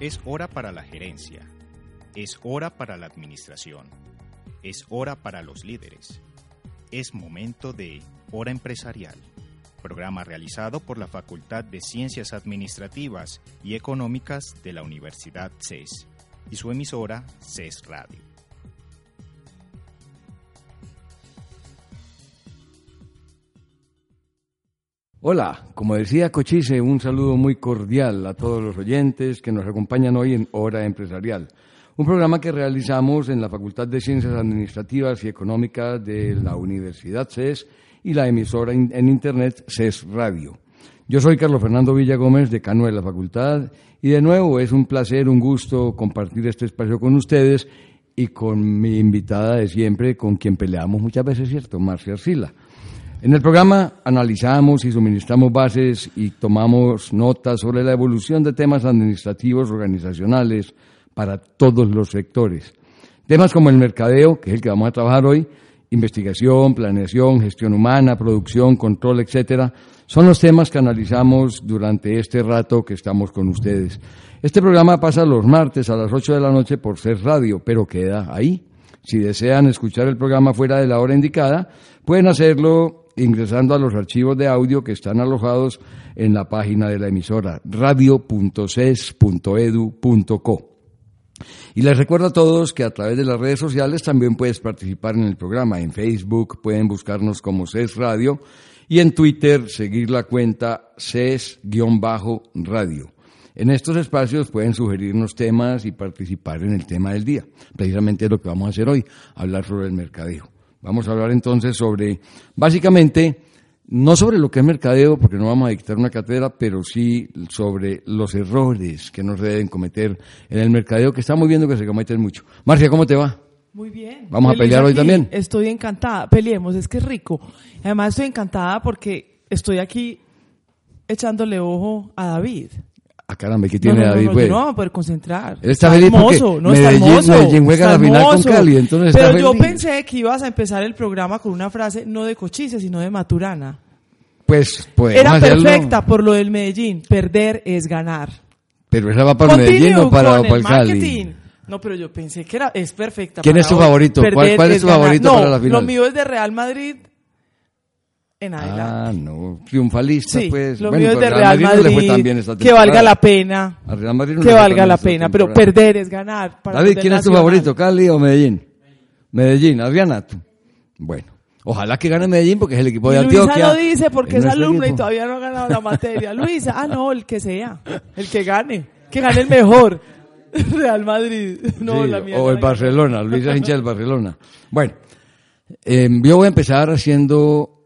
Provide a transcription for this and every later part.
Es hora para la gerencia. Es hora para la administración. Es hora para los líderes. Es momento de Hora Empresarial, programa realizado por la Facultad de Ciencias Administrativas y Económicas de la Universidad CES y su emisora CES Radio. Hola, como decía Cochise, un saludo muy cordial a todos los oyentes que nos acompañan hoy en Hora Empresarial, un programa que realizamos en la Facultad de Ciencias Administrativas y Económicas de la Universidad CES y la emisora en Internet CES Radio. Yo soy Carlos Fernando Villa Gómez, decano de la facultad, y de nuevo es un placer, un gusto compartir este espacio con ustedes y con mi invitada de siempre, con quien peleamos muchas veces, ¿cierto? Marcia Arcila. En el programa analizamos y suministramos bases y tomamos notas sobre la evolución de temas administrativos organizacionales para todos los sectores. Temas como el mercadeo, que es el que vamos a trabajar hoy, investigación, planeación, gestión humana, producción, control, etcétera, son los temas que analizamos durante este rato que estamos con ustedes. Este programa pasa los martes a las 8 de la noche por ser radio, pero queda ahí. Si desean escuchar el programa fuera de la hora indicada, pueden hacerlo ingresando a los archivos de audio que están alojados en la página de la emisora radio.ces.edu.co. Y les recuerdo a todos que a través de las redes sociales también puedes participar en el programa. En Facebook pueden buscarnos como CES Radio y en Twitter seguir la cuenta CES-radio. En estos espacios pueden sugerirnos temas y participar en el tema del día. Precisamente es lo que vamos a hacer hoy, hablar sobre el mercadeo. Vamos a hablar entonces sobre, básicamente, no sobre lo que es mercadeo, porque no vamos a dictar una cátedra, pero sí sobre los errores que no se deben cometer en el mercadeo, que estamos viendo que se cometen mucho. Marcia, ¿cómo te va? Muy bien. ¿Vamos a pelear hoy también? Estoy encantada. Peleemos, es que es rico. Además estoy encantada porque estoy aquí echándole ojo a David. Ah, caramba, ¿qué tiene no, no, David? No, pues? no, no, poder concentrar. Él está, feliz hermoso, no Medellín, está hermoso. Medellín juega está la final con hermoso. Cali, entonces Pero está yo feliz. pensé que ibas a empezar el programa con una frase no de Cochise, sino de Maturana. Pues, pues. Era perfecta por lo del Medellín. Perder es ganar. Pero esa va para Continue Medellín o para, con para el Cali. No, pero yo pensé que era, es perfecta. ¿Quién para es tu favorito? ¿Cuál- cuál es tu ganar. favorito No, para la final? Lo mío es de Real Madrid en adelante. Ah, no, triunfalista, Sí, pues. lo Bueno, mío es pero de al Real no Madrid, tan bien esta que valga la pena, Al Real Madrid no que valga la pena, pero perder es ganar. para David, ¿quién es tu favorito, Cali o Medellín? Medellín, Adriana. tú. Bueno, ojalá que gane Medellín porque es el equipo de Y Luisa Antioquia. lo dice porque Es alumna y equipo. todavía no ha ganado la materia. Luisa, ah no, el que sea, el que gane, que gane el mejor. Real Madrid, no Sí, la mía. o no el. Barcelona, Luisa hincha del Barcelona. Bueno, eh, yo voy a empezar haciendo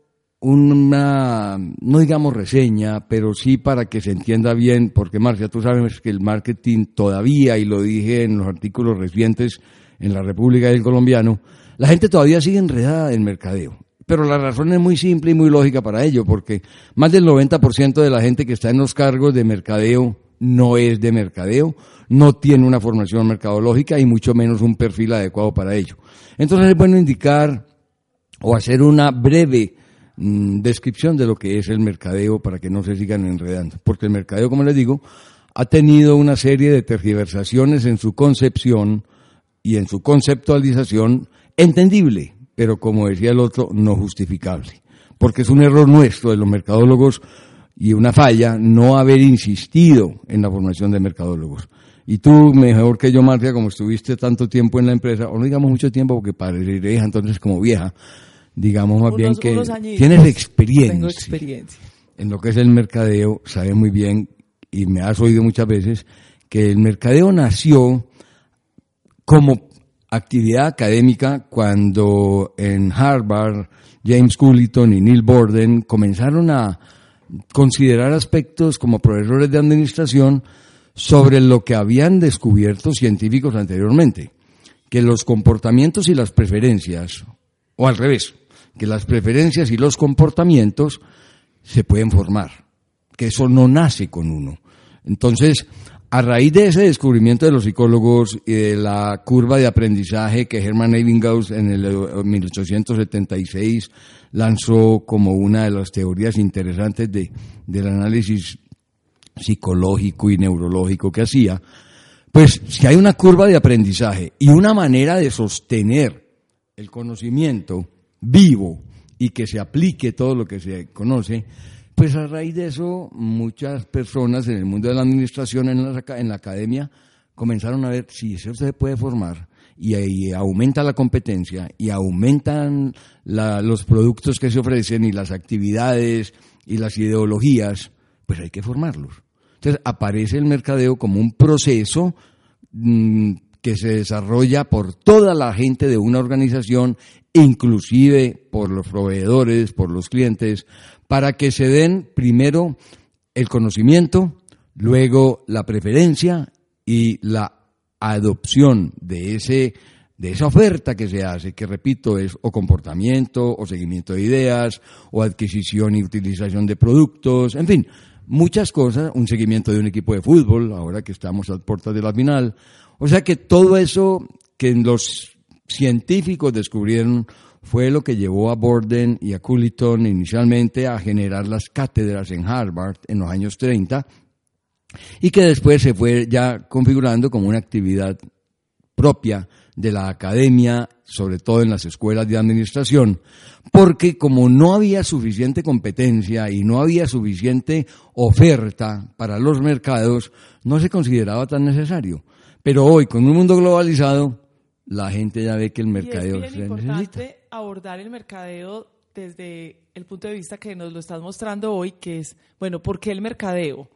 una, no digamos reseña, pero sí para que se entienda bien, porque Marcia, tú sabes que el marketing todavía, y lo dije en los artículos recientes en la República del Colombiano, la gente todavía sigue enredada en mercadeo. Pero la razón es muy simple y muy lógica para ello, porque más del 90% de la gente que está en los cargos de mercadeo no es de mercadeo, no tiene una formación mercadológica y mucho menos un perfil adecuado para ello. Entonces es bueno indicar o hacer una breve mm, descripción de lo que es el mercadeo para que no se sigan enredando. Porque el mercadeo, como les digo, ha tenido una serie de tergiversaciones en su concepción y en su conceptualización entendible, pero como decía el otro, no justificable. Porque es un error nuestro de los mercadólogos y una falla no haber insistido en la formación de mercadólogos. Y tú, mejor que yo, Marcia, como estuviste tanto tiempo en la empresa, o no digamos mucho tiempo porque pareceré entonces como vieja, digamos más bien que añitos. tienes experiencia Tengo experiencia. en lo que es el mercadeo, sabes muy bien, y me has oído muchas veces, que el mercadeo nació como actividad académica cuando en Harvard James Culliton y Neil Borden comenzaron a considerar aspectos como profesores de administración sobre lo que habían descubierto científicos anteriormente, que los comportamientos y las preferencias, o al revés, que las preferencias y los comportamientos se pueden formar, que eso no nace con uno. Entonces, a raíz de ese descubrimiento de los psicólogos y de la curva de aprendizaje que Hermann Ebbinghaus en el eh, 1876 lanzó como una de las teorías interesantes de, del análisis psicológico y neurológico que hacía, Pues si hay una curva de aprendizaje y una manera de sostener el conocimiento vivo y que se aplique todo lo que se conoce, pues a raíz de eso muchas personas en el mundo de la administración, en la, en la academia, comenzaron a ver si eso se puede formar y, aumenta la competencia y aumentan los productos que se ofrecen y las actividades y las ideologías, pues hay que formarlos. Entonces aparece el mercadeo como un proceso mm, que se desarrolla por toda la gente de una organización, inclusive por los proveedores, por los clientes, para que se den primero el conocimiento, luego la preferencia y la adopción de ese de esa oferta que se hace, que repito, es o comportamiento, o seguimiento de ideas, o adquisición y utilización de productos, en fin, muchas cosas, un seguimiento de un equipo de fútbol, ahora que estamos a puertas de la final. O sea que todo eso que los científicos descubrieron fue lo que llevó a Borden y a Cooliton inicialmente a generar las cátedras en Harvard en los años 30 y que después se fue ya configurando como una actividad propia de la academia, sobre todo en las escuelas de administración, porque como no había suficiente competencia y no había suficiente oferta para los mercados, no se consideraba tan necesario. Pero hoy, con un mundo globalizado, la gente ya ve que el mercadeo y es bien importante abordar el mercadeo desde el punto de vista que nos lo estás mostrando hoy, que es, bueno, ¿por qué el mercadeo?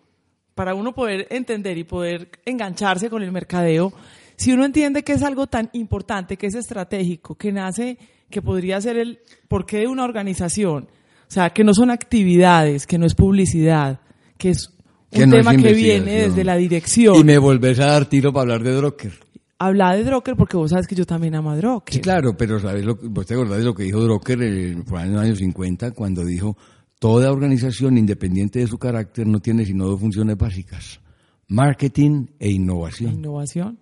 para uno poder entender y poder engancharse con el mercadeo, si uno entiende que es algo tan importante, que es estratégico, que nace, que podría ser el porqué de una organización, o sea, que no son actividades, que no es publicidad, que es un tema que viene desde la dirección. Y me volvés a dar tiro para hablar de Drucker. Habla de Drucker porque vos sabes que yo también amo a Drucker. Sí, claro, pero ¿sabes lo, vos te acordás de lo que dijo Drucker en, en los años 50 cuando dijo Toda organización, independiente de su carácter, no tiene sino dos funciones básicas, marketing e innovación. Innovación.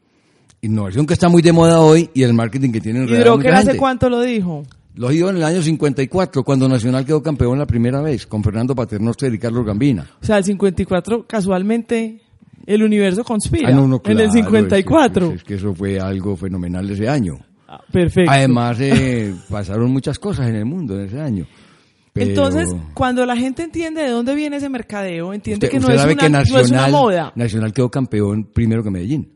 Innovación que está muy de moda hoy y el marketing que tiene en. ¿Y hace cuánto lo dijo? Lo dijo en el año 54, cuando Nacional quedó campeón la primera vez, con Fernando Paternoster y Carlos Gambina. O sea, el 54, casualmente, el universo conspira. Ah, en el 54. Es que, eso fue algo fenomenal ese año. Ah, perfecto. Además, eh, pasaron muchas cosas en el mundo en ese año. Entonces, cuando la gente entiende de dónde viene ese mercadeo, entiende que, no, es una, Nacional, moda. Nacional quedó campeón primero que Medellín.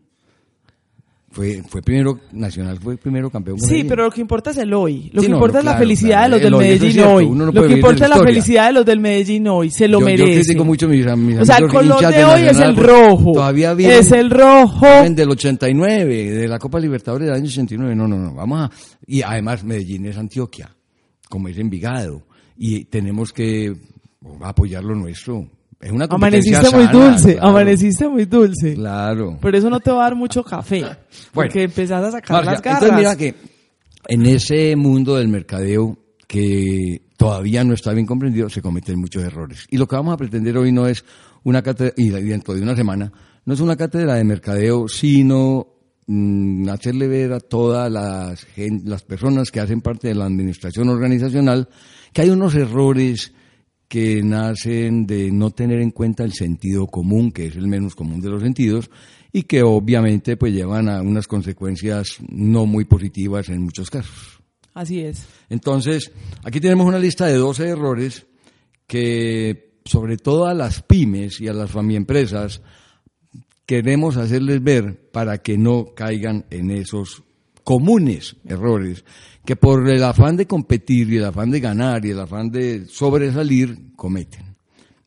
Fue, fue primero, Nacional fue primero campeón. Sí, pero lo que importa es el hoy. Lo que importa es la felicidad de los del Medellín hoy. lo que importa es la felicidad de los del Medellín hoy. Se lo merece. Yo critico mucho a mis, mis O sea, el color de, hoy es el rojo. Todavía viene. Es el rojo. Del 89, de la Copa Libertadores del año 89. No, no, no. Vamos a. Y además, Medellín es Antioquia, como es Envigado y tenemos que apoyar lo nuestro. Es una Amaneciste muy dulce, amaneciste muy dulce. Claro. Pero eso no te va a dar mucho café, porque empezás a sacar las garras. Entonces mira que en ese mundo del mercadeo que todavía no está bien comprendido, se cometen muchos errores. Y lo que vamos a pretender hoy no es una cátedra, y dentro de una semana, no es una cátedra de mercadeo, sino mm, hacerle ver a todas las, las personas que hacen parte de la administración organizacional que hay unos errores que nacen de no tener en cuenta el sentido común, que es el menos común de los sentidos, y que obviamente pues llevan a unas consecuencias no muy positivas en muchos casos. Así es. Entonces, aquí tenemos una lista de 12 errores que sobre todo a las pymes y a las familiempresas queremos hacerles ver para que no caigan en esos comunes errores que por el afán de competir y el afán de ganar y el afán de sobresalir cometen.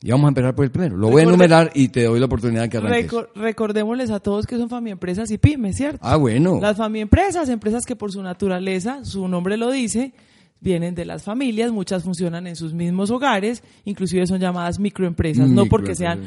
Y vamos a empezar por el primero. Lo voy a enumerar y te doy la oportunidad de que arranques. recordémosles a todos que son familias y pymes, ¿cierto? Ah, bueno. Las familias empresas que por su naturaleza, su nombre lo dice, vienen de las familias, muchas funcionan en sus mismos hogares, inclusive son llamadas microempresas, no porque sean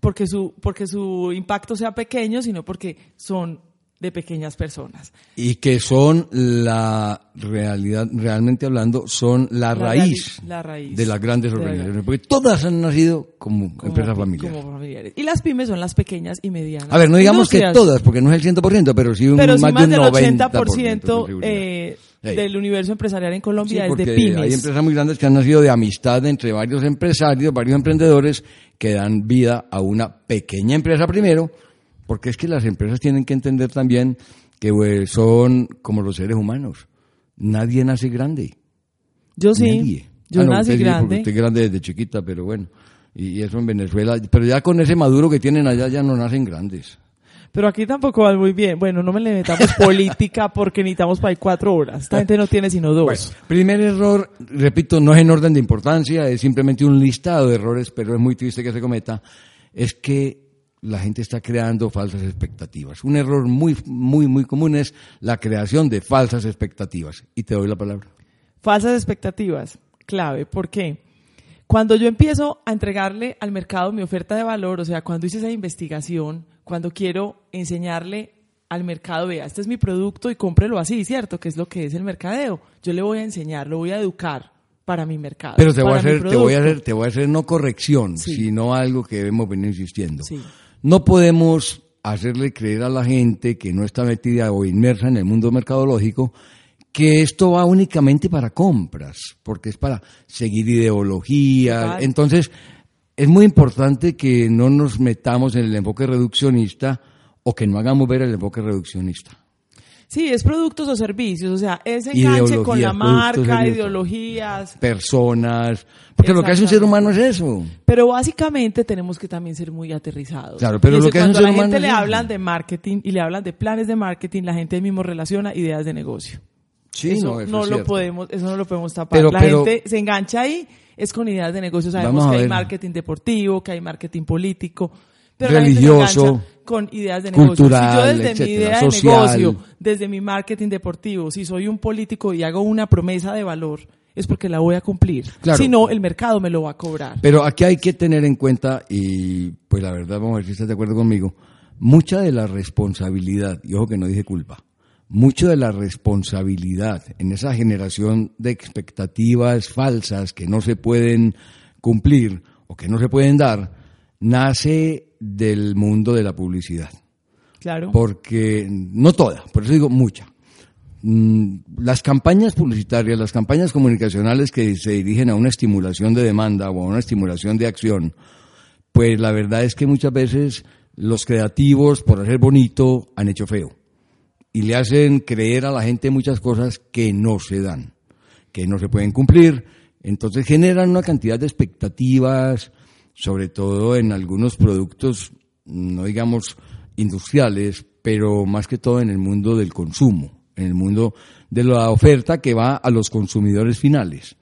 porque su porque su impacto sea pequeño, sino porque son de pequeñas personas. Y que son la realidad, realmente hablando, son la, raíz, de las grandes organizaciones, porque todas han nacido como, empresas familiares. Y las pymes son las pequeñas y medianas. A ver, no digamos que todas, porque no es el 100%, pero sí un, pero más, del 80%, eh, del universo empresarial en Colombia es de pymes. Hay empresas muy grandes que han nacido de amistad entre varios empresarios, varios emprendedores que dan vida a una pequeña empresa primero, Porque es que las empresas tienen que entender también que pues, son como los seres humanos. Nadie nace grande. Yo sí. Nadie. Yo Ah, no, nací usted grande. Usted es grande desde chiquita, pero bueno. Y, y eso en Venezuela. Pero ya con ese maduro que tienen allá ya no nacen grandes. Pero aquí tampoco va muy bien. Bueno, no me le metamos política porque necesitamos para ahí cuatro horas. Esta gente no tiene sino dos. Bueno, primer error, repito, no es en orden de importancia, es simplemente un listado de errores, pero es muy triste que se cometa, es que la gente está creando falsas expectativas. Un error muy, muy, muy común es la creación de falsas expectativas. Y te doy la palabra. Falsas expectativas, clave. ¿Por qué? Cuando yo empiezo a entregarle al mercado mi oferta de valor, o sea, cuando hice esa investigación, cuando quiero enseñarle al mercado, vea, este es mi producto y cómprelo así, ¿cierto? Que es lo que es el mercadeo. Yo le voy a enseñar, lo voy a educar para mi mercado. Pero te voy a hacer, te voy a hacer, te voy a hacer no corrección, Sí. sino algo que debemos venir insistiendo. Sí. No podemos hacerle creer a la gente que no está metida o inmersa en el mundo mercadológico que esto va únicamente para compras, porque es para seguir ideología. Total. Entonces, es muy importante que no nos metamos en el enfoque reduccionista o que no hagamos ver el enfoque reduccionista. Sí, es productos o servicios, o sea, ese enganche con la marca, ideologías. Personas, porque lo que hace un ser humano es eso. Pero básicamente tenemos que también ser muy aterrizados. Claro, pero lo que es un cuando a ser la humano gente le hablan de marketing y le hablan de planes de marketing, la gente mismo relaciona ideas de negocio. Sí, eso no, no, es lo podemos, eso no lo podemos tapar. Pero- la pero- gente se engancha ahí es con ideas de negocio. Sabemos que hay marketing deportivo, que hay marketing político, pero la gente se Religioso, engancha con ideas de negocio. cultural, si yo desde mi etcétera, idea social. de negocio, desde mi marketing deportivo, si soy un político y hago una promesa de valor, es porque la voy a cumplir. Claro. Si no, el mercado me lo va a cobrar. Pero aquí hay que tener en cuenta, y pues la verdad, vamos a ver si estás de acuerdo conmigo, mucha de la responsabilidad, y ojo que no dije culpa, mucho de la responsabilidad en esa generación de expectativas falsas que no se pueden cumplir o que no se pueden dar, nace del mundo de la publicidad. Claro. Porque, no toda, por eso digo mucha. Mm, Las campañas publicitarias, las campañas comunicacionales que se dirigen a una estimulación de demanda o a una estimulación de acción, pues la verdad es que muchas veces los creativos, por hacer bonito, han hecho feo. Y le hacen creer a la gente muchas cosas que no se dan, que no se pueden cumplir. Entonces generan una cantidad de expectativas, sobre todo en algunos productos, no digamos industriales, pero más que todo en el mundo del consumo, en el mundo de la oferta que va a los consumidores finales.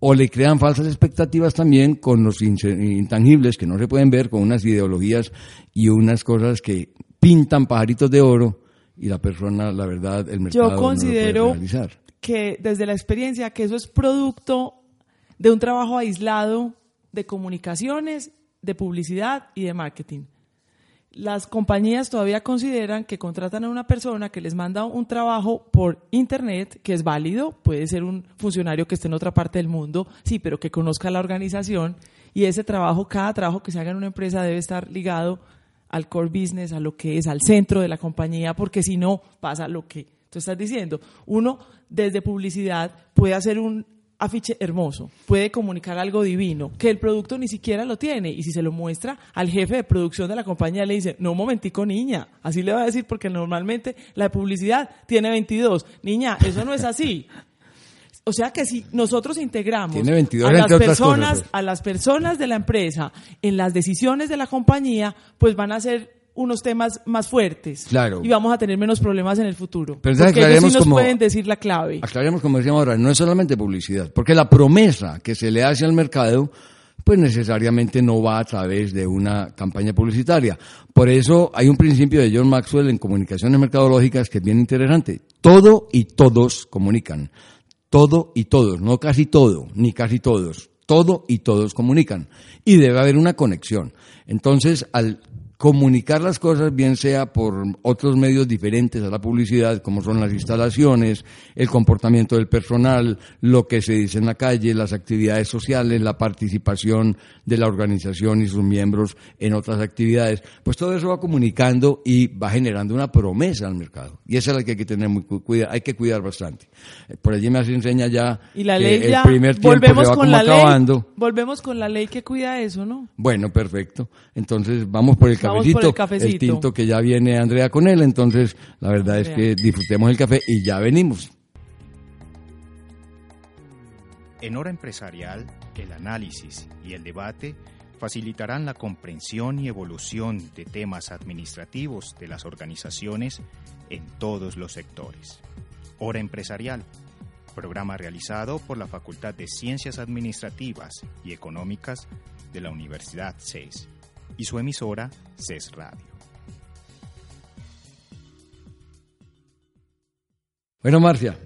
O le crean falsas expectativas también con los intangibles que no se pueden ver, con unas ideologías y unas cosas que pintan pajaritos de oro y la persona, la verdad, el mercado Yo no lo puede considero que desde la experiencia que eso es producto de un trabajo aislado de comunicaciones, de publicidad y de marketing. Las compañías todavía consideran que contratan a una persona que les manda un trabajo por internet, que es válido, puede ser un funcionario que esté en otra parte del mundo, sí, pero que conozca la organización y ese trabajo, cada trabajo que se haga en una empresa debe estar ligado al core business, a lo que es, al centro de la compañía, porque si no pasa lo que tú estás diciendo. Uno desde publicidad puede hacer un afiche hermoso, puede comunicar algo divino, que el producto ni siquiera lo tiene, y si se lo muestra al jefe de producción de la compañía, le dice, no, un momentico, niña, así le va a decir, porque normalmente la publicidad tiene 22, niña, eso no es así. O sea que si nosotros integramos Tiene 22 a las personas, pues. a las personas de la empresa en las decisiones de la compañía, pues van a ser unos temas más fuertes. Claro. Y vamos a tener menos problemas en el futuro. Pero porque ellos sí nos como- pueden decir la clave. Aclaremos, como decíamos ahora, no es solamente publicidad, porque la promesa que se le hace al mercado, pues necesariamente no va a través de una campaña publicitaria. Por eso hay un principio de John Maxwell en comunicaciones mercadológicas que es bien interesante. Todo y todos comunican. Todo y todos, no casi todo, ni casi todos. Todo y todos comunican. Y debe haber una conexión. Entonces, al comunicar las cosas, bien sea por otros medios diferentes a la publicidad, como son las instalaciones, el comportamiento del personal, lo que se dice en la calle, las actividades sociales, la participación de la organización y sus miembros en otras actividades, pues todo eso va comunicando y va generando una promesa al mercado. Y esa es la que hay que tener muy cu- cuida, hay que cuidar bastante. Eh, Por allí me hace enseña ya Y la que ley el primer tiempo volvemos se va con como la acabando. ley, volvemos con la ley que cuida eso, ¿no? Bueno, perfecto. Entonces vamos por el Por cafecito, el cafecito. tinto que ya viene Andrea con él, entonces la verdad es que disfrutemos el café y ya venimos. En hora empresarial, el análisis y el debate facilitarán la comprensión y evolución de temas administrativos de las organizaciones en todos los sectores. Hora empresarial, programa realizado por la Facultad de Ciencias Administrativas y Económicas de la Universidad CES y su emisora CES Radio. Bueno, Marcia,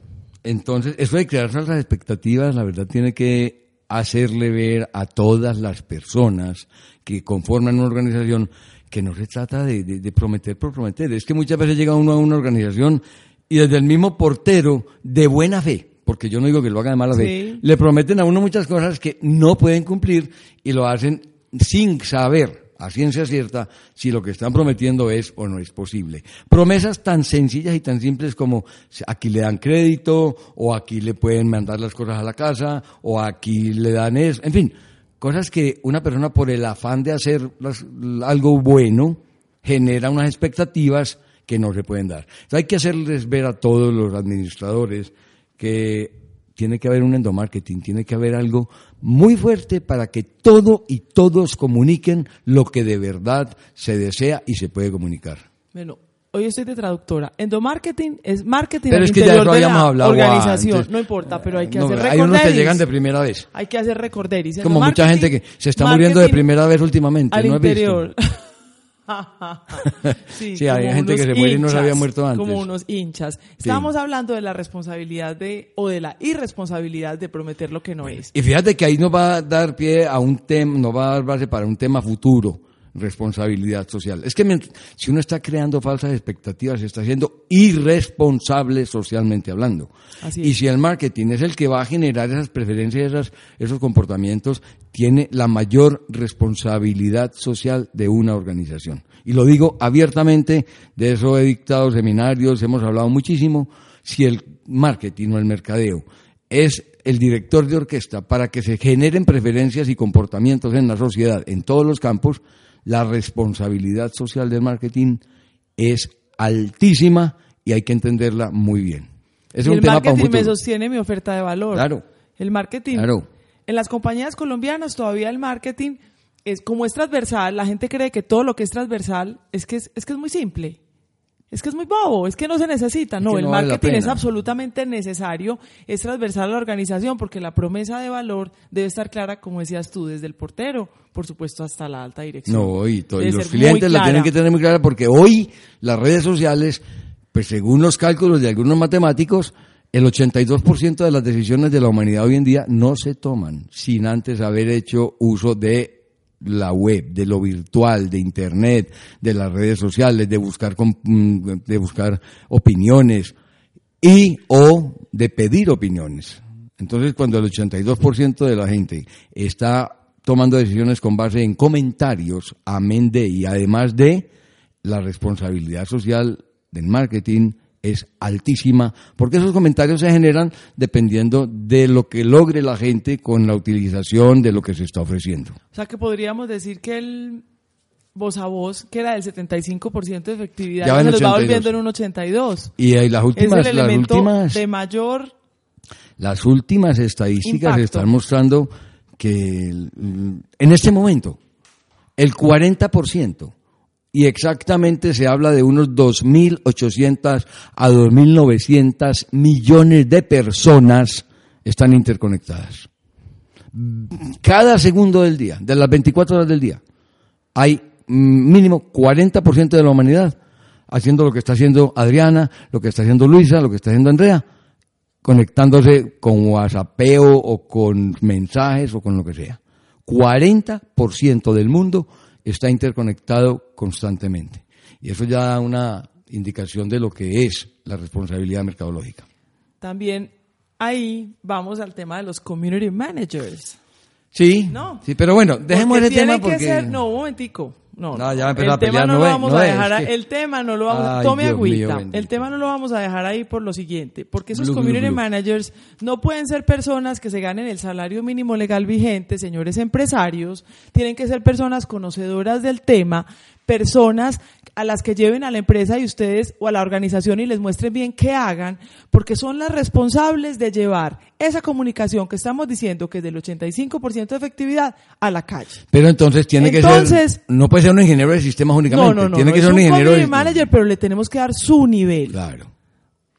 entonces eso de crear falsas expectativas, la verdad tiene que hacerle ver a todas las personas que conforman una organización que no se trata de, de- de prometer por prometer. Es que muchas veces llega uno a una organización y desde el mismo portero, de buena fe, porque yo no digo que lo haga de mala fe, Sí. le prometen a uno muchas cosas que no pueden cumplir y lo hacen sin saber a ciencia cierta si lo que están prometiendo es o no es posible. Promesas tan sencillas y tan simples como aquí le dan crédito o aquí le pueden mandar las cosas a la casa o aquí le dan eso, en fin, cosas que una persona por el afán de hacer algo bueno genera unas expectativas que no se pueden dar. Hay que hacerles ver a todos los administradores que tiene que haber un endomarketing, tiene que haber algo muy fuerte para que todo y todos comuniquen lo que de verdad se desea y se puede comunicar. Bueno, hoy estoy de traductora. Endomarketing es marketing Pero al es que ya interior eso de la habíamos hablado organización. antes. No importa, pero hay que No, hacer hay unos que recorderis. llegan de primera vez. Hay que hacer recorderis. Como mucha gente que se está muriendo de primera vez últimamente, al ¿no has visto? Interior. Sí, hay gente que se muere y no se había muerto antes. Como unos hinchas. Estábamos hablando de la responsabilidad de, o de la irresponsabilidad de prometer lo que no es. Y fíjate que ahí nos va a dar pie a un tema, nos va a dar base para un tema futuro, responsabilidad social. Es que si uno está creando falsas expectativas, se está siendo irresponsable socialmente hablando. Así y si el marketing es el que va a generar esas preferencias, esas- esos comportamientos, tiene la mayor responsabilidad social de una organización. Y lo digo abiertamente, de eso he dictado seminarios, hemos hablado muchísimo. Si el marketing o el mercadeo es el director de orquesta para que se generen preferencias y comportamientos en la sociedad en todos los campos, la responsabilidad social del marketing es altísima y hay que entenderla muy bien. Es y un el tema para un marketing me sostiene mi oferta de valor. Claro. El marketing. Claro. En las compañías colombianas todavía el marketing es como es transversal, la gente cree que todo lo que es transversal es que es, es que es muy simple. Es que es muy bobo, es que no se necesita. No, el no vale la marketing es absolutamente necesario, es transversal a la organización porque la promesa de valor debe estar clara, como decías tú, desde el portero, por supuesto, hasta la alta dirección. No, y, y los clientes la tienen que tener muy clara porque hoy las redes sociales, pues según los cálculos de algunos matemáticos, el 82% de las decisiones de la humanidad hoy en día no se toman sin antes haber hecho uso de la web, de lo virtual, de internet, de las redes sociales, de buscar mm, de buscar opiniones y o de pedir opiniones. Entonces, cuando el 82% de la gente está tomando decisiones con base en comentarios, amén de y además de la responsabilidad social del marketing es altísima, porque esos comentarios se generan dependiendo de lo que logre la gente con la utilización de lo que se está ofreciendo. O sea que podríamos decir que el voz a voz, que era del 75% de efectividad, Ya se nos va 82. volviendo en un 82. Y ahí las Es últimas, el las elemento últimas, de mayor las últimas estadísticas Impacto. están mostrando que el- en este momento el 40% y exactamente se habla de unos 2.800 a 2.900 millones de personas están interconectadas. Cada segundo del día, de las 24 horas del día, hay mínimo 40% de la humanidad haciendo lo que está haciendo Adriana, lo que está haciendo Luisa, lo que está haciendo Andrea, conectándose con WhatsAppeo o con mensajes o con lo que sea. 40% del mundo está interconectado constantemente. Y eso ya da una indicación de lo que es la responsabilidad mercadológica. También ahí vamos al tema de los community managers. Sí, No. sí, pero bueno, dejemos Porque ese tema porque... ser, no, un momentico. No, No, ya empezar el a pelear, tema no, no lo vamos no a dejar, es que- el tema no lo vamos a, Ay, tome Dios agüita, el tema no lo vamos a dejar ahí por lo siguiente, porque esos glu, community managers no pueden ser personas que se ganen el salario mínimo legal vigente, señores empresarios, tienen que ser personas conocedoras del tema, personas a las que lleven a la empresa y ustedes o a la organización y les muestren bien qué hagan, porque son las responsables de llevar esa comunicación que estamos diciendo que es del 85% de efectividad a la calle. Pero entonces tiene que Entonces- ser, no puede ser un ingeniero de sistemas únicamente, No, no, no, tiene no, que ser un un ingeniero de manager, pero le tenemos que dar su nivel. Claro.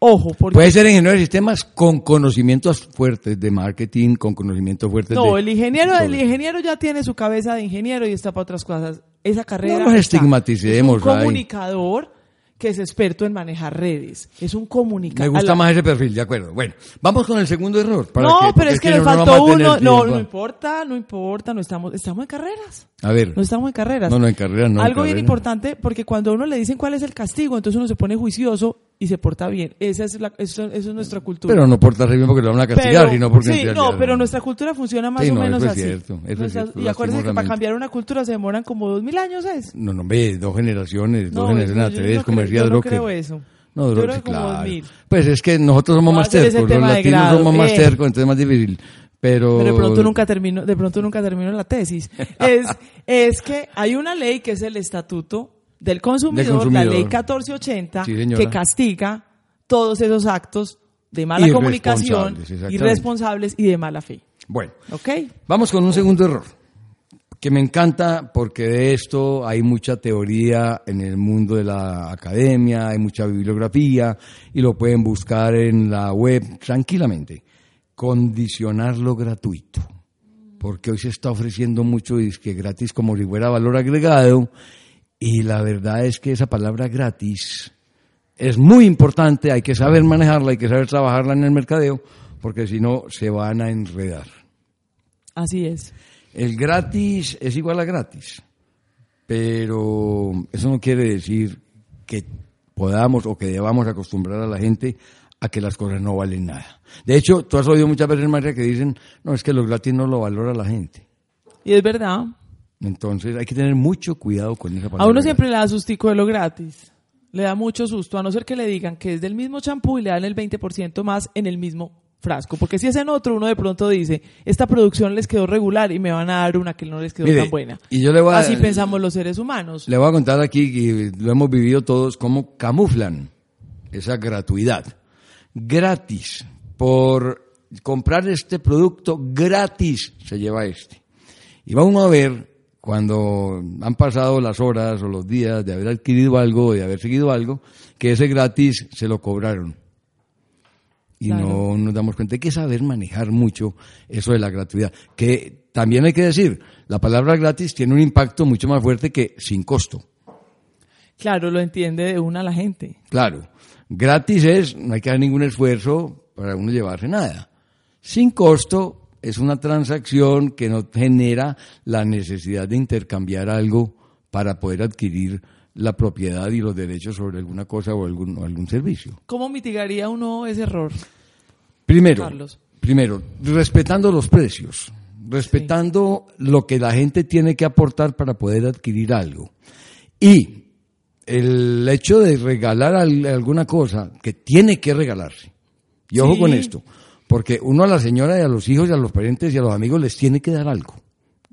Ojo, porque Puede ser ingeniero de sistemas con conocimientos fuertes de marketing, con conocimientos fuertes no, de... el ingeniero, el ingeniero ya tiene su cabeza de ingeniero y está para otras cosas. Esa carrera No nos estigmaticemos, Es un comunicador que es experto en manejar redes. Es un Me comunicador. gusta más ese perfil, de acuerdo. Bueno, vamos con el segundo error. para No, que- pero es que le faltó uno. No, no importa, no importa, no estamos, estamos en carreras. A ver, No estamos en carreras. No, no, en carreras no, Algo bien importante, porque cuando a uno le dicen cuál es el castigo, entonces uno se pone juicioso y se porta bien. Esa es la, eso, eso es nuestra cultura. pero no portarse bien porque lo van a castigar, Pero- sino porque... sí, realidad no, pero nuestra cultura funciona más Sí, o no, menos eso es así. cierto, eso es cierto, y acuérdense que para cambiar una cultura se demoran como dos mil años, ¿es? No, no, ve, dos generaciones, dos generaciones atrás, no como decía yo no Drucker. creo eso. No, Yo Drucker, creo que como claro. 2000. Pues es que nosotros somos más tercos, los latinos grado, somos más eh. tercos, entonces es más difícil. Pero... Pero de pronto nunca termino, de pronto nunca termino la tesis. Es, es que hay una ley que es el Estatuto del Consumidor, Del Consumidor. la ley 1480, Sí, señora. que castiga todos esos actos de mala comunicación, Irresponsables, y de mala fe. Bueno, ¿Ok? vamos con un segundo error, que me encanta porque de esto hay mucha teoría en el mundo de la academia, hay mucha bibliografía y lo pueden buscar en la web tranquilamente. Condicionar lo gratuito. Porque hoy se está ofreciendo mucho disque gratis como si fuera valor agregado y la verdad es que esa palabra gratis es muy importante, hay que saber manejarla, hay que saber trabajarla en el mercadeo, porque si no se van a enredar. Así es. El gratis es igual a gratis, pero eso no quiere decir que podamos o que debamos acostumbrar a la gente a que las cosas no valen nada. De hecho, tú has oído muchas veces, María, que dicen, no, es que lo gratis no lo valora la gente. Y es verdad. Entonces hay que tener mucho cuidado con esa palabra. A uno siempre le da sustico de lo gratis. Le da mucho susto, a no ser que le digan que es del mismo champú y le dan el 20% más en el mismo frasco. Porque si es en otro, uno de pronto dice, esta producción les quedó regular y me van a dar una que no les quedó Mire, tan buena. y yo le voy a- Así pensamos los seres humanos. Le voy a contar aquí, que lo hemos vivido todos, cómo camuflan esa gratuidad. Gratis. Por comprar este producto gratis se lleva este. Y va uno a ver cuando han pasado las horas o los días de haber adquirido algo de haber seguido algo, que ese gratis se lo cobraron. Y Claro. no nos damos cuenta. Hay que saber manejar mucho eso de la gratuidad. Que también hay que decir, la palabra gratis tiene un impacto mucho más fuerte que sin costo. Claro, lo entiende de una la gente. Claro, gratis es, no hay que hacer ningún esfuerzo para uno llevarse nada. Sin costo es una transacción que no genera la necesidad de intercambiar algo para poder adquirir la propiedad y los derechos sobre alguna cosa o algún, o algún servicio. ¿Cómo mitigaría uno ese error? Primero, Carlos. primero, respetando los precios, respetando lo que la gente tiene que aportar para poder adquirir algo. Y el hecho de regalar al- alguna cosa que tiene que regalarse. Y ojo Sí. con esto, porque uno a la señora y a los hijos y a los parientes y a los amigos les tiene que dar algo,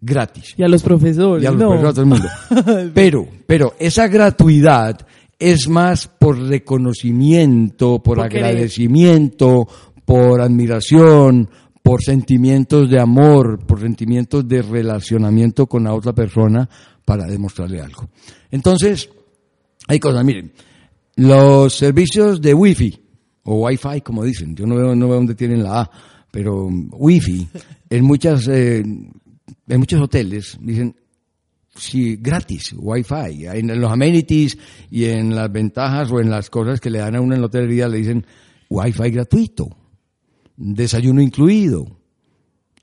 gratis. Y a los profesores. Y a los no. profesores, a todo el mundo. Pero, pero esa gratuidad es más por reconocimiento, por, Por querer. agradecimiento, por admiración, por sentimientos de amor, por sentimientos de relacionamiento con la otra persona para demostrarle algo. Entonces, hay cosas, miren, los servicios de Wi-Fi, o Wi-Fi como dicen, yo no veo, no veo dónde tienen la A, pero um, Wi-Fi, en muchas, eh, en muchos hoteles dicen, sí, gratis, Wi-Fi, en los amenities y en las ventajas o en las cosas que le dan a uno en la hotelería le dicen Wi-Fi gratuito, desayuno incluido,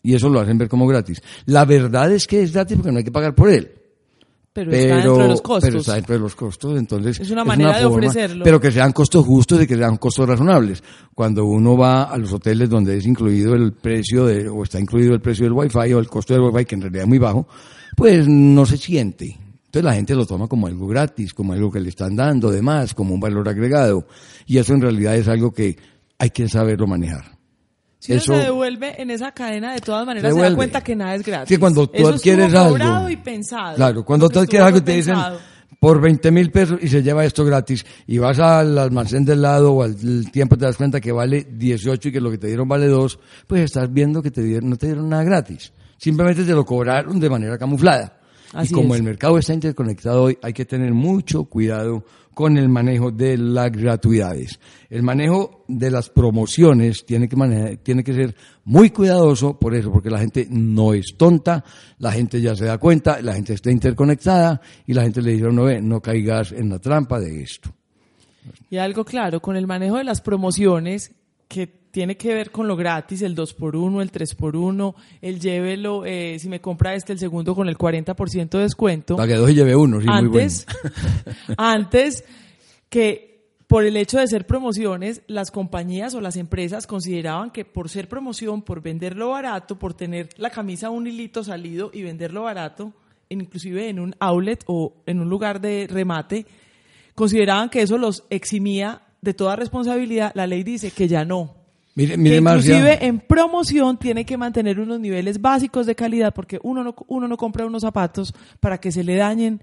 y eso lo hacen ver como gratis. La verdad es que es gratis porque no hay que pagar por él Pero, está dentro de los costos. pero está dentro de los costos, entonces Es una manera de ofrecerlo. Pero que sean costos justos y que sean costos razonables. Cuando uno va a los hoteles donde es incluido el precio de, o está incluido el precio del wifi o el costo del wifi, que en realidad es muy bajo, pues no se siente. Entonces la gente lo toma como algo gratis, como algo que le están dando, demás, como un valor agregado. Y eso en realidad es algo que hay que saberlo manejar. Si uno Eso- se devuelve en esa cadena, de todas maneras Se se, da cuenta que nada es gratis. Sí, cuando tú Eso adquieres algo. y pensado. Claro, cuando que tú adquieres algo te dicen, por 20 mil pesos y se lleva esto gratis. Y vas al almacén del lado o al tiempo te das cuenta que vale 18 y que lo que te dieron vale 2, pues estás viendo que te dieron, no te dieron nada gratis. Simplemente te lo cobraron de manera camuflada. y como el mercado está interconectado hoy, hay que tener mucho cuidado con el manejo de las gratuidades. El manejo de las promociones tiene que, tiene que ser muy cuidadoso por eso, porque la gente no es tonta, la gente ya se da cuenta, la gente está interconectada y la gente le dice, no no caigas en la trampa de esto. Y algo claro, con el manejo de las promociones, que tiene que ver con lo gratis, el 2x1, el 3x1, el llévelo, eh, si me compra este, el segundo con el 40% de descuento. Para que dos y lleve uno, sí, antes, muy bueno. antes que por el hecho de ser promociones, las compañías o las empresas consideraban que por ser promoción, por venderlo barato, por tener la camisa un hilito salido y venderlo barato, inclusive en un outlet o en un lugar de remate, consideraban que eso los eximía de toda responsabilidad, la ley dice que ya no. Mire, mire inclusive en promoción tiene que mantener unos niveles básicos de calidad porque uno no, uno no compra unos zapatos para que se le dañen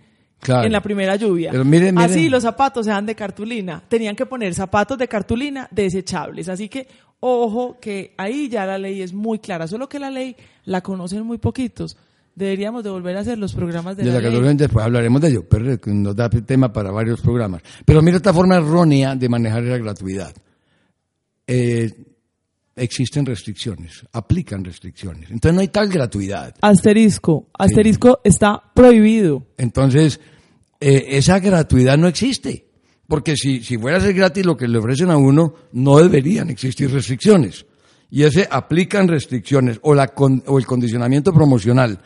en la primera lluvia. Así los zapatos sean de cartulina. Tenían que poner zapatos de cartulina desechables. Así que ojo que ahí ya la ley es muy clara, solo que la ley la conocen muy poquitos. Deberíamos de volver a hacer los programas de, de la, la ley. Después hablaremos de ello, pero nos da tema para varios programas. Pero mira esta forma errónea de manejar la gratuidad. Eh, existen restricciones, aplican restricciones. Entonces no hay tal gratuidad. Asterisco, asterisco está prohibido. Entonces, eh, esa gratuidad no existe. Porque si, si fuera a ser gratis lo que le ofrecen a uno, no deberían existir restricciones. Y ese aplican restricciones o, la o el condicionamiento promocional.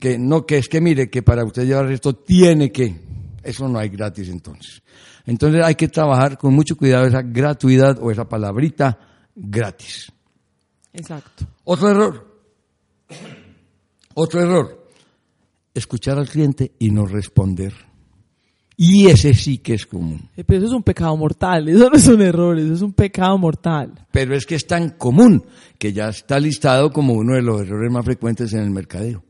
Que no, que es que mire, que para usted llevar esto tiene que. Eso no hay gratis entonces. Entonces hay que trabajar con mucho cuidado esa gratuidad o esa palabrita gratis. Exacto. Otro error. Otro error. Escuchar al cliente y no responder. Y ese sí que es común. Eh, pero eso es un pecado mortal, eso no es un error, eso es un pecado mortal. Pero es que es tan común que ya está listado como uno de los errores más frecuentes en el mercadeo.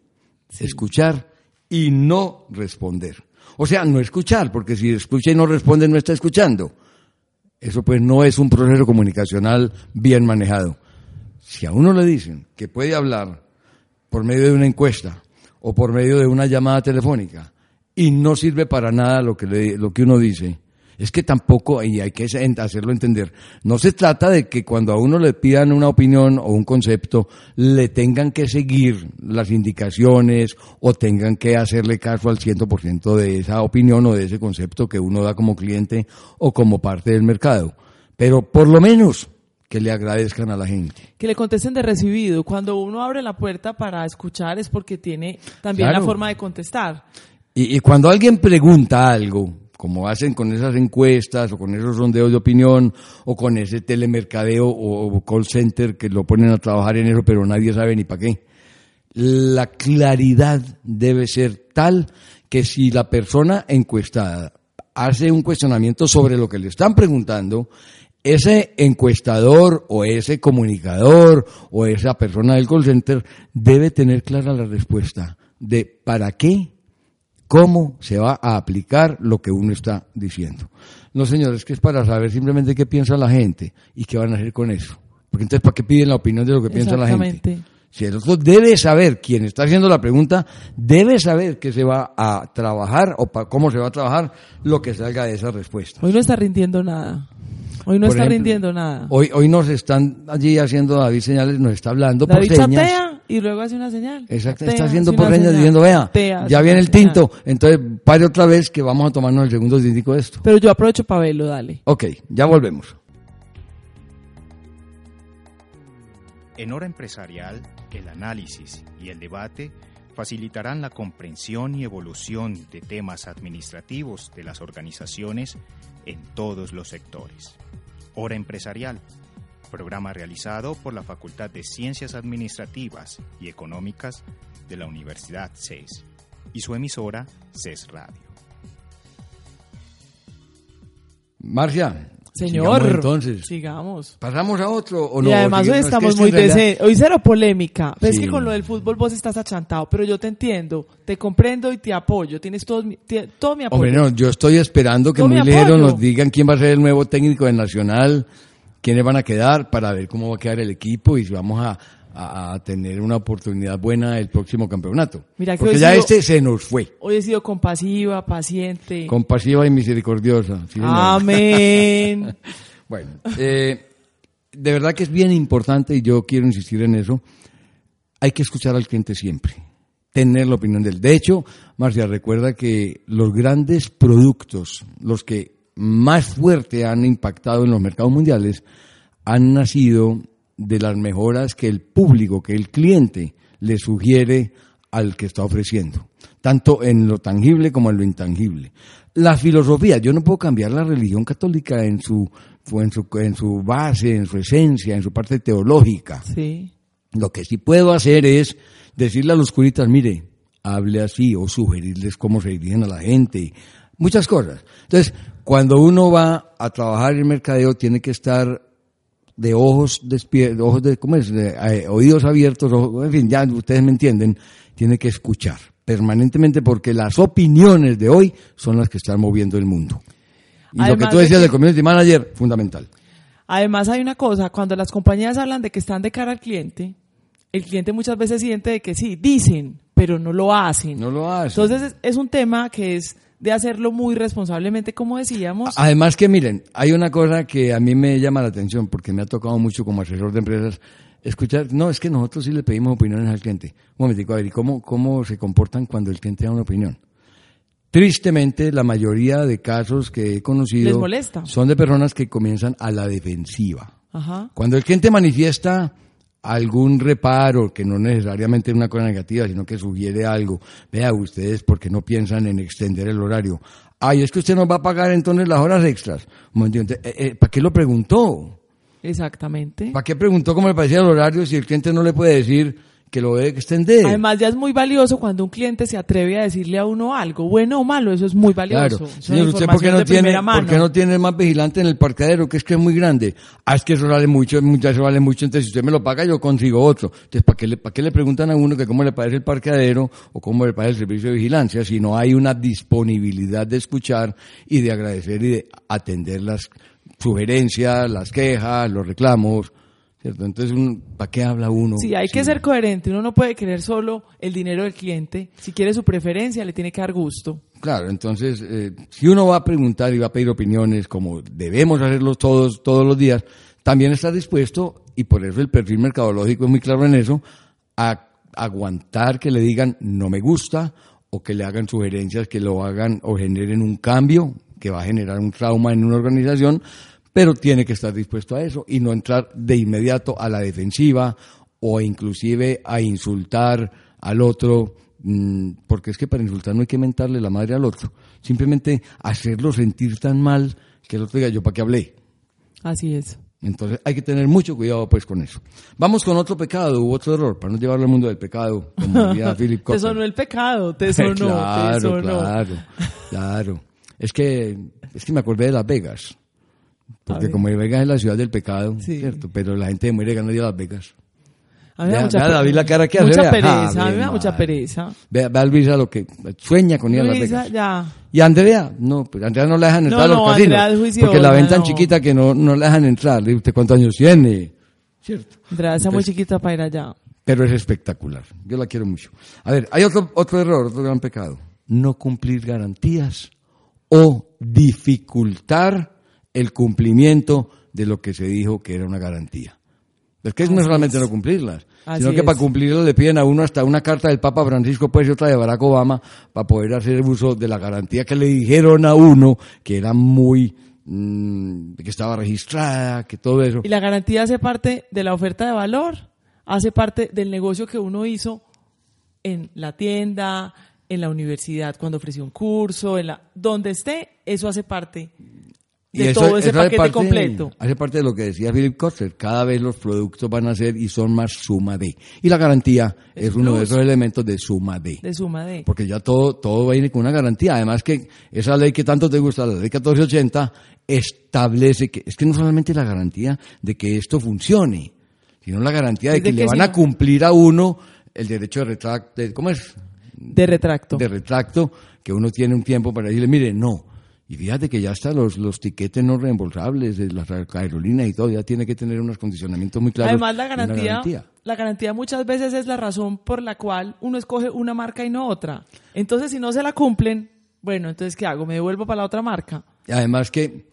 Escuchar y no responder. O sea, no escuchar, porque si escucha y no responde no está escuchando. Eso pues no es un proceso comunicacional bien manejado. Si a uno le dicen que puede hablar por medio de una encuesta o por medio de una llamada telefónica, y no sirve para nada lo que, lo que uno dice. Es que tampoco, y hay que hacerlo entender, no se trata de que cuando a uno le pidan una opinión o un concepto, le tengan que seguir las indicaciones o tengan que hacerle caso al 100% de esa opinión o de ese concepto que uno da como cliente o como parte del mercado. Pero por lo menos que le agradezcan a la gente. Que le contesten de recibido. Cuando uno abre la puerta para escuchar es porque tiene también la forma de contestar. Y, cuando alguien pregunta algo, como hacen con esas encuestas o con esos rondeos de opinión o con ese telemercadeo o, call center que lo ponen a trabajar en eso pero nadie sabe ni para qué, la claridad debe ser tal que si la persona encuestada hace un cuestionamiento sobre lo que le están preguntando, ese encuestador o ese comunicador o esa persona del call center debe tener clara la respuesta de para qué cómo se va a aplicar lo que uno está diciendo. No, señores, que es para saber simplemente qué piensa la gente y qué van a hacer con eso. Porque entonces, ¿para qué piden la opinión de lo que piensa la gente? Si el otro debe saber, quien está haciendo la pregunta, debe saber qué se va a trabajar o cómo se va a trabajar lo que salga de esa respuesta. Hoy no está rindiendo nada. Hoy no está rindiendo nada. Hoy, hoy nos están allí haciendo David señales, nos está hablando por señas y luego hace una señal. Exacto, está haciendo por señas diciendo, vea, ya viene el tinto, entonces pare otra vez que vamos a tomarnos el segundo tintico de esto. Pero yo aprovecho para verlo, dale. Ok, ya volvemos. En hora empresarial, el análisis y el debate facilitarán la comprensión y evolución de temas administrativos de las organizaciones en todos los sectores. Hora empresarial programa realizado por la Facultad de Ciencias Administrativas y Económicas de la Universidad CES y su emisora CES Radio. Marcia, Señor, Sigamos entonces. sigamos. ¿Pasamos a otro o no? y además hoy es que estamos muy decentes. Hoy cero polémica. Ves Sí. que con lo del fútbol vos estás achantado, pero yo te entiendo, te comprendo y te apoyo. Tienes todo todo mi apoyo. Hombre, no, yo estoy esperando que muy ligero nos digan quién va a ser el nuevo técnico de Nacional, quiénes van a quedar para ver cómo va a quedar el equipo y si vamos a, a- a tener una oportunidad buena el próximo campeonato. Mira que Porque ya este se nos fue. Hoy he sido compasiva, paciente. Compasiva y misericordiosa. sí. Amén. Bueno, eh, de verdad que es bien importante y yo quiero insistir en eso. Hay que escuchar al cliente siempre, tener la opinión de él. De hecho, Marcia, recuerda que los grandes productos, los que más fuerte han impactado en los mercados mundiales, han nacido de las mejoras que el público, que el cliente le sugiere al que está ofreciendo, tanto en lo tangible como en lo intangible. La filosofía, yo no puedo cambiar la religión católica en su, en su, en su base, en su esencia, en su parte teológica. Sí. Lo que sí puedo hacer es decirle a los curitas, mire, hable así, o sugerirles cómo se dirigen a la gente, muchas cosas. Entonces, cuando uno va a trabajar en mercadeo, tiene que estar de ojos despiertos, ojos de, ¿cómo es? De, eh, oídos abiertos, ojos- en fin, ya ustedes me entienden, tiene que escuchar permanentemente porque las opiniones de hoy son las que están moviendo el mundo. Y lo que tú de decías del community manager, fundamental. Además hay una cosa, cuando las compañías hablan de que están de cara al cliente, el cliente muchas veces siente de que sí, dicen, pero no lo hacen. No lo hace. Entonces es, es un tema que es de hacerlo muy responsablemente, como decíamos. Además que miren, hay una cosa que a mí me llama la atención porque me ha tocado mucho como asesor de empresas escuchar, no, es que nosotros sí le pedimos opiniones al cliente. Un momentico, a ver, ¿y cómo, cómo se comportan cuando el cliente da una opinión? Tristemente, la mayoría de casos que he conocido Les molesta. son de personas que comienzan a la defensiva. Ajá. Cuando el cliente manifiesta algún reparo, que no necesariamente es una cosa negativa, sino que sugiere algo, vea ustedes porque no piensan en extender el horario. Ay, es que usted nos va a pagar entonces las horas extras. Eh, eh, ¿Para qué lo preguntó? Exactamente. ¿Para qué preguntó cómo le parecía el horario si el cliente no le puede decir que lo debe extender? Además ya es muy valioso cuando un cliente se atreve a decirle a uno algo, bueno o malo, eso es muy valioso. Claro. Señor, ¿usted por qué, no tiene, por qué no tiene más vigilante en el parqueadero? Que es que es muy grande. Ah, es que eso vale mucho, muchas eso vale mucho, entonces si usted me lo paga yo consigo otro. Entonces, ¿para qué, le, ¿para qué le preguntan a uno que cómo le parece el parqueadero o cómo le parece el servicio de vigilancia si no hay una disponibilidad de escuchar y de agradecer y de atender las sugerencias, las quejas, los reclamos? ¿Cierto? Entonces, ¿para qué habla uno? Sí, hay que ser coherente. Uno no puede querer solo el dinero del cliente. Si quiere su preferencia, le tiene que dar gusto. Claro, entonces, eh, si uno va a preguntar y va a pedir opiniones, como debemos hacerlo todos, todos los días, también está dispuesto, y por eso el perfil mercadológico es muy claro en eso, a aguantar que le digan no me gusta, o que le hagan sugerencias que lo hagan o generen un cambio que va a generar un trauma en una organización, pero tiene que estar dispuesto a eso y no entrar de inmediato a la defensiva o inclusive a insultar al otro, mm, porque es que para insultar no hay que mentarle la madre al otro, simplemente hacerlo sentir tan mal que el otro diga yo para qué hablé. Así es. Entonces hay que tener mucho cuidado pues con eso. Vamos con otro pecado u otro error, para no llevarlo al mundo del pecado, como diría Philip Te sonó el pecado, te sonó, claro, te sonó. claro, claro. Es que, es que me acordé de Las Vegas. Porque como Vegas es la ciudad del pecado, Sí. ¿cierto? Pero la gente muere ganar ir a Las Vegas. A mí me da mucha vea pe- David la cara que hace, Mucha pereza, a mí Ave me da mucha pereza. Ve, ve a Luisa lo que sueña con ir a Las Vegas. ya. Y Andrea, no, pues Andrea no la dejan No, entrar a los no, casinos. Juiciosa, porque la ven tan no. chiquita que no, no la dejan entrar. Le ¿usted cuántos años tiene? ¿Cierto? Andrea está muy chiquita para ir allá. Pero es espectacular. Yo la quiero mucho. A ver, hay otro, otro error, otro gran pecado. No cumplir garantías o dificultar el cumplimiento de lo que se dijo que era una garantía. Es que no Así solamente es. no cumplirlas, Así sino que es. para cumplirlas le piden a uno hasta una carta del Papa Francisco, pues y otra de Barack Obama, para poder hacer uso de la garantía que le dijeron a uno, que era muy, mm, que estaba registrada, que todo eso. Y la garantía hace parte de la oferta de valor, hace parte del negocio que uno hizo en la tienda, en la universidad cuando ofreció un curso, en la donde esté, eso hace parte. De todo ese paquete completo. Hace parte de lo que decía Philip Koster. Cada vez los productos van a ser y son más suma de. Y la garantía es, uno de esos elementos de suma de. De suma de. Porque ya todo, todo viene con una garantía. Además que esa ley que tanto te gusta, la ley 1480, establece que, es que no solamente la garantía de que esto funcione, sino la garantía de, que, le van a cumplir a uno el derecho de retracto, ¿cómo es? De retracto. De retracto, que uno tiene un tiempo para decirle, mire, no, y fíjate que ya hasta los, los tiquetes no reembolsables de las aerolíneas y todo, ya tiene que tener unos condicionamientos muy claros. Además, la garantía, la garantía muchas veces es la razón por la cual uno escoge una marca y no otra. Entonces, si no se la cumplen, bueno, entonces, ¿qué hago? ¿Me devuelvo para la otra marca? Y además que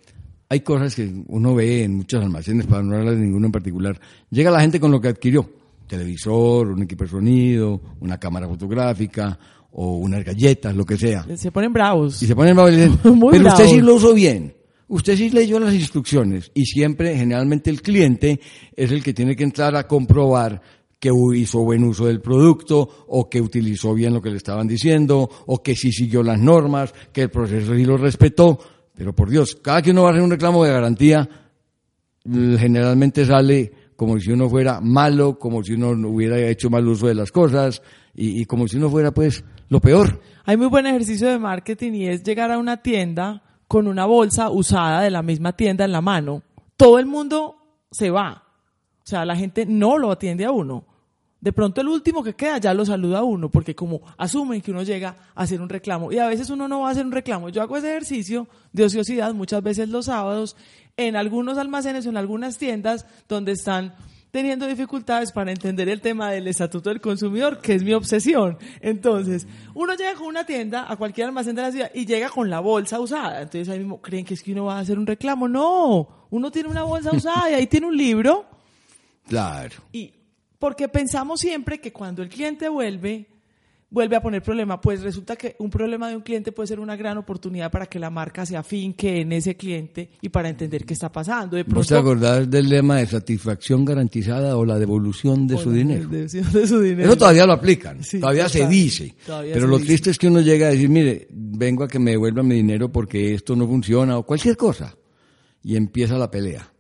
hay cosas que uno ve en muchos almacenes, para no hablar de ninguno en particular. Llega la gente con lo que adquirió, televisor, un equipo de sonido, una cámara fotográfica, o unas galletas, lo que sea. Se ponen bravos. Y se ponen bravos y dicen, pero usted sí lo usó bien. Usted sí leyó las instrucciones y siempre, generalmente el cliente es el que tiene que entrar a comprobar que hizo buen uso del producto o que utilizó bien lo que le estaban diciendo o que sí siguió las normas, que el proceso sí lo respetó. Pero por Dios, cada que uno va a hacer un reclamo de garantía, generalmente sale como si uno fuera malo, como si uno hubiera hecho mal uso de las cosas y, y como si uno fuera pues lo peor. Hay muy buen ejercicio de marketing y es llegar a una tienda con una bolsa usada de la misma tienda en la mano. Todo el mundo se va. O sea, la gente no lo atiende a uno. De pronto el último que queda ya lo saluda a uno, porque como asumen que uno llega a hacer un reclamo, y a veces uno no va a hacer un reclamo. Yo hago ese ejercicio de ociosidad muchas veces los sábados en algunos almacenes o en algunas tiendas donde están teniendo dificultades para entender el tema del estatuto del consumidor, que es mi obsesión. Entonces, uno llega con una tienda a cualquier almacén de la ciudad y llega con la bolsa usada. Entonces ahí mismo creen que es que uno va a hacer un reclamo. No, uno tiene una bolsa usada y ahí tiene un libro. Claro. Y porque pensamos siempre que cuando el cliente vuelve, vuelve a poner problema. Pues resulta que un problema de un cliente puede ser una gran oportunidad para que la marca se afinque en ese cliente y para entender qué está pasando. De pronto, te acordás del lema de satisfacción garantizada o la devolución de, su, dinero? de su dinero? Eso todavía lo aplican, todavía se dice. pero lo triste es que uno llega a decir, mire, vengo a que me devuelvan mi dinero porque esto no funciona o cualquier cosa. Y empieza la pelea.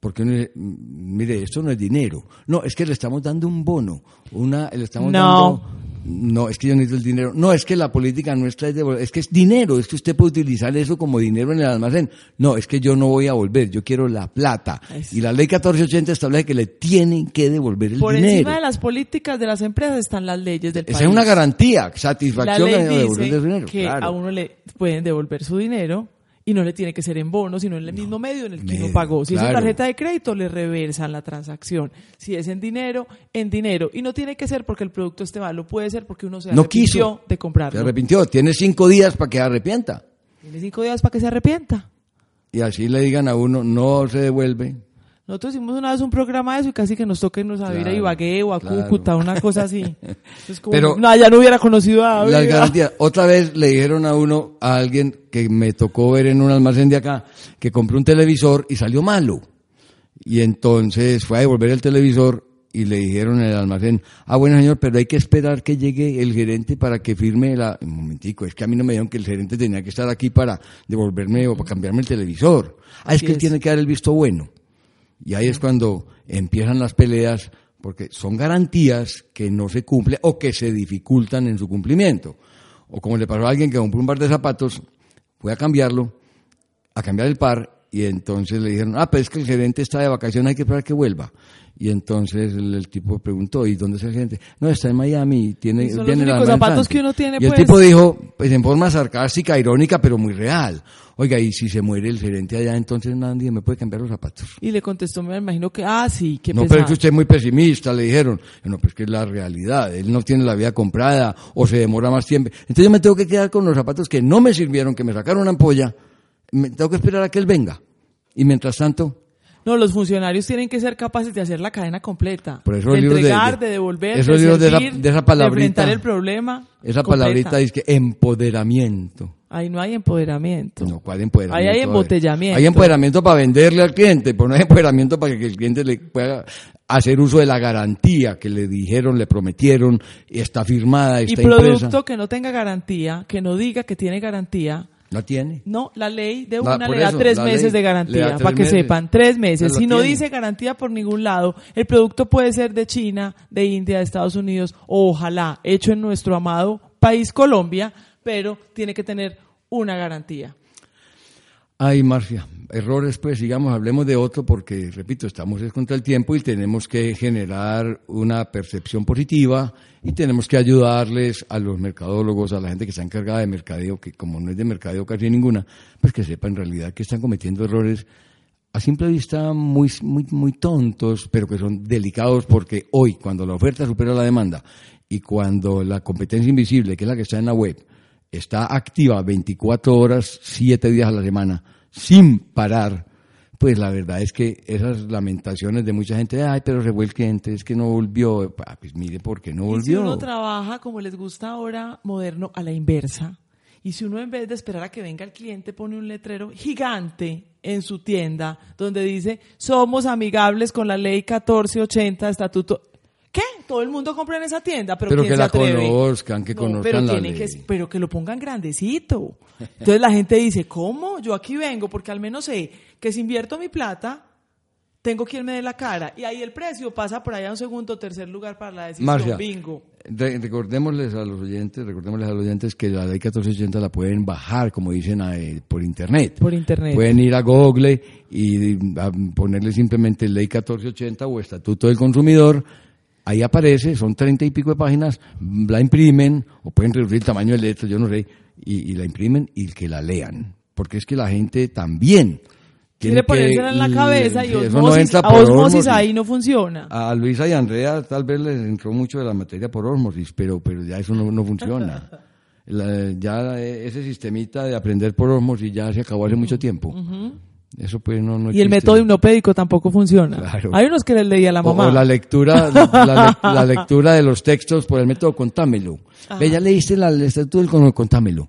Porque uno dice, mire, esto no es dinero. No, es que le estamos dando un bono. Una, le estamos dando no, es que yo necesito el dinero. No, es que la política nuestra es de, es que es dinero, es que usted puede utilizar eso como dinero en el almacén. No, es que yo no voy a volver, yo quiero la plata. Y la ley 1480 establece que le tienen que devolver el dinero. Por encima de las políticas de las empresas están las leyes del país. Esa es una garantía, satisfacción de devolver el dinero. Que a uno le pueden devolver su dinero y no le tiene que ser en bono, sino en el mismo medio en el que uno pagó. Si es en tarjeta de crédito, le reversan la transacción. Si es en dinero, en dinero. Y no tiene que ser porque el producto esté malo, puede ser porque uno se no arrepintió de comprarlo. Se arrepintió, tiene cinco días para que se arrepienta. Tiene cinco días para que se arrepienta. Y así le digan a uno, no se devuelve, nosotros hicimos una vez un programa de eso y casi que nos toca irnos a ir a Ibagué o a Cúcuta, una cosa así. como, Pero no, ya no hubiera conocido a Las garantías. Otra vez le dijeron a uno, a alguien que me tocó ver en un almacén de acá, que compró un televisor y salió malo. Y entonces fue a devolver el televisor y le dijeron en el almacén, ah, bueno señor, pero hay que esperar que llegue el gerente para que firme la... Un momentico, es que a mí no me dijeron que el gerente tenía que estar aquí para devolverme o para cambiarme el televisor. Ah, es que él tiene que dar el visto bueno. Y ahí es cuando empiezan las peleas, porque son garantías que no se cumplen o que se dificultan en su cumplimiento. O como le pasó a alguien que compró un par de zapatos, fue a cambiarlo, a cambiar el par, y entonces le dijeron, ah, pero es que el gerente está de vacaciones, hay que esperar que vuelva. Y entonces el, tipo preguntó, ¿y dónde está el gerente? No, está en Miami, tiene, son tiene los zapatos que uno tiene, Y el pues. tipo dijo, pues en forma sarcástica, irónica, pero muy real. Oiga, y si se muere el gerente allá, entonces nadie me puede cambiar los zapatos. Y le contestó, me imagino que, ah, sí, que No, pero es que usted es muy pesimista, le dijeron. No, pues que es la realidad. Él no tiene la vida comprada o se demora más tiempo. Entonces yo me tengo que quedar con los zapatos que no me sirvieron, que me sacaron una ampolla. Me, tengo que esperar a que él venga. Y mientras tanto, no, los funcionarios tienen que ser capaces de hacer la cadena completa. Por eso de entregar, de, de, devolver, de, servir, de, esa, de esa palabrita, enfrentar el problema. Esa palabrita dice que empoderamiento. Ahí no hay empoderamiento. No, ¿cuál empoderamiento? Ahí hay embotellamiento. Hay empoderamiento para venderle al cliente, pero no hay empoderamiento para que el cliente le pueda hacer uso de la garantía que le dijeron, le prometieron, y está firmada, está Y producto que no tenga garantía, que no diga que tiene garantía, ¿La tiene? No, la ley de La- una por le da eso, tres la meses de garantía, para que meses. sepan, tres meses. Si no tiene. dice garantía por ningún lado, el producto puede ser de China, de India, de Estados Unidos, o ojalá hecho en nuestro amado país Colombia, pero tiene que tener una garantía. Ay, Marcia, errores, pues sigamos, hablemos de otro porque, repito, estamos es contra el tiempo y tenemos que generar una percepción positiva y tenemos que ayudarles a los mercadólogos, a la gente que está encargada de mercadeo, que como no es de mercadeo casi ninguna, pues que sepa en realidad que están cometiendo errores a simple vista muy, muy, muy tontos, pero que son delicados porque hoy, cuando la oferta supera la demanda y cuando la competencia invisible, que es la que está en la web, está activa 24 horas, 7 días a la semana, sin parar, pues la verdad es que esas lamentaciones de mucha gente, ay, pero se fue el cliente, es que no volvió, Ah, pues mire, ¿por qué no Y si volvió? uno trabaja como les gusta ahora, moderno, a la inversa, y si uno en vez de esperar a que venga el cliente pone un letrero gigante en su tienda donde dice, somos amigables con la ley 1480, estatuto... ¿Qué? Todo el mundo compra en esa tienda, pero, Pero ¿quién que se la atreve? conozcan, que conozcan pero la ley. Que, pero que lo pongan grandecito. Entonces la gente dice, ¿cómo? Yo aquí vengo porque al menos sé que si invierto mi plata, tengo quien me dé la cara. Y ahí el precio pasa por allá a un segundo o tercer lugar para la decisión. Marcia, Bingo. re- recordémosles a los oyentes, recordémosles a los oyentes que la ley 1480 la pueden bajar, como dicen, eh, por internet. Por internet. Pueden ir a Google y a ponerle simplemente ley 1480 o Estatuto del Consumidor. Ahí aparece, son treinta y pico de páginas, la imprimen, o pueden reducir el tamaño de letra, yo no sé, y, y la imprimen y que la lean. Porque es que la gente también Quiere tiene que- ponérsela en la cabeza y no osmosis, a osmosis ahí no funciona. A Luisa y Andrea tal vez les entró mucho de la materia por osmosis, pero, pero ya eso no, no funciona. La- ya ese sistemita de aprender por osmosis ya se acabó hace mucho tiempo. Eso pues no, no Y el método hipnopédico tampoco funciona. Claro. Hay unos que les leía la O- mamá. O, la lectura, la, le- la lectura de los textos por el método contámelo. Ve, ya leíste la, el estatuto del con- contámelo.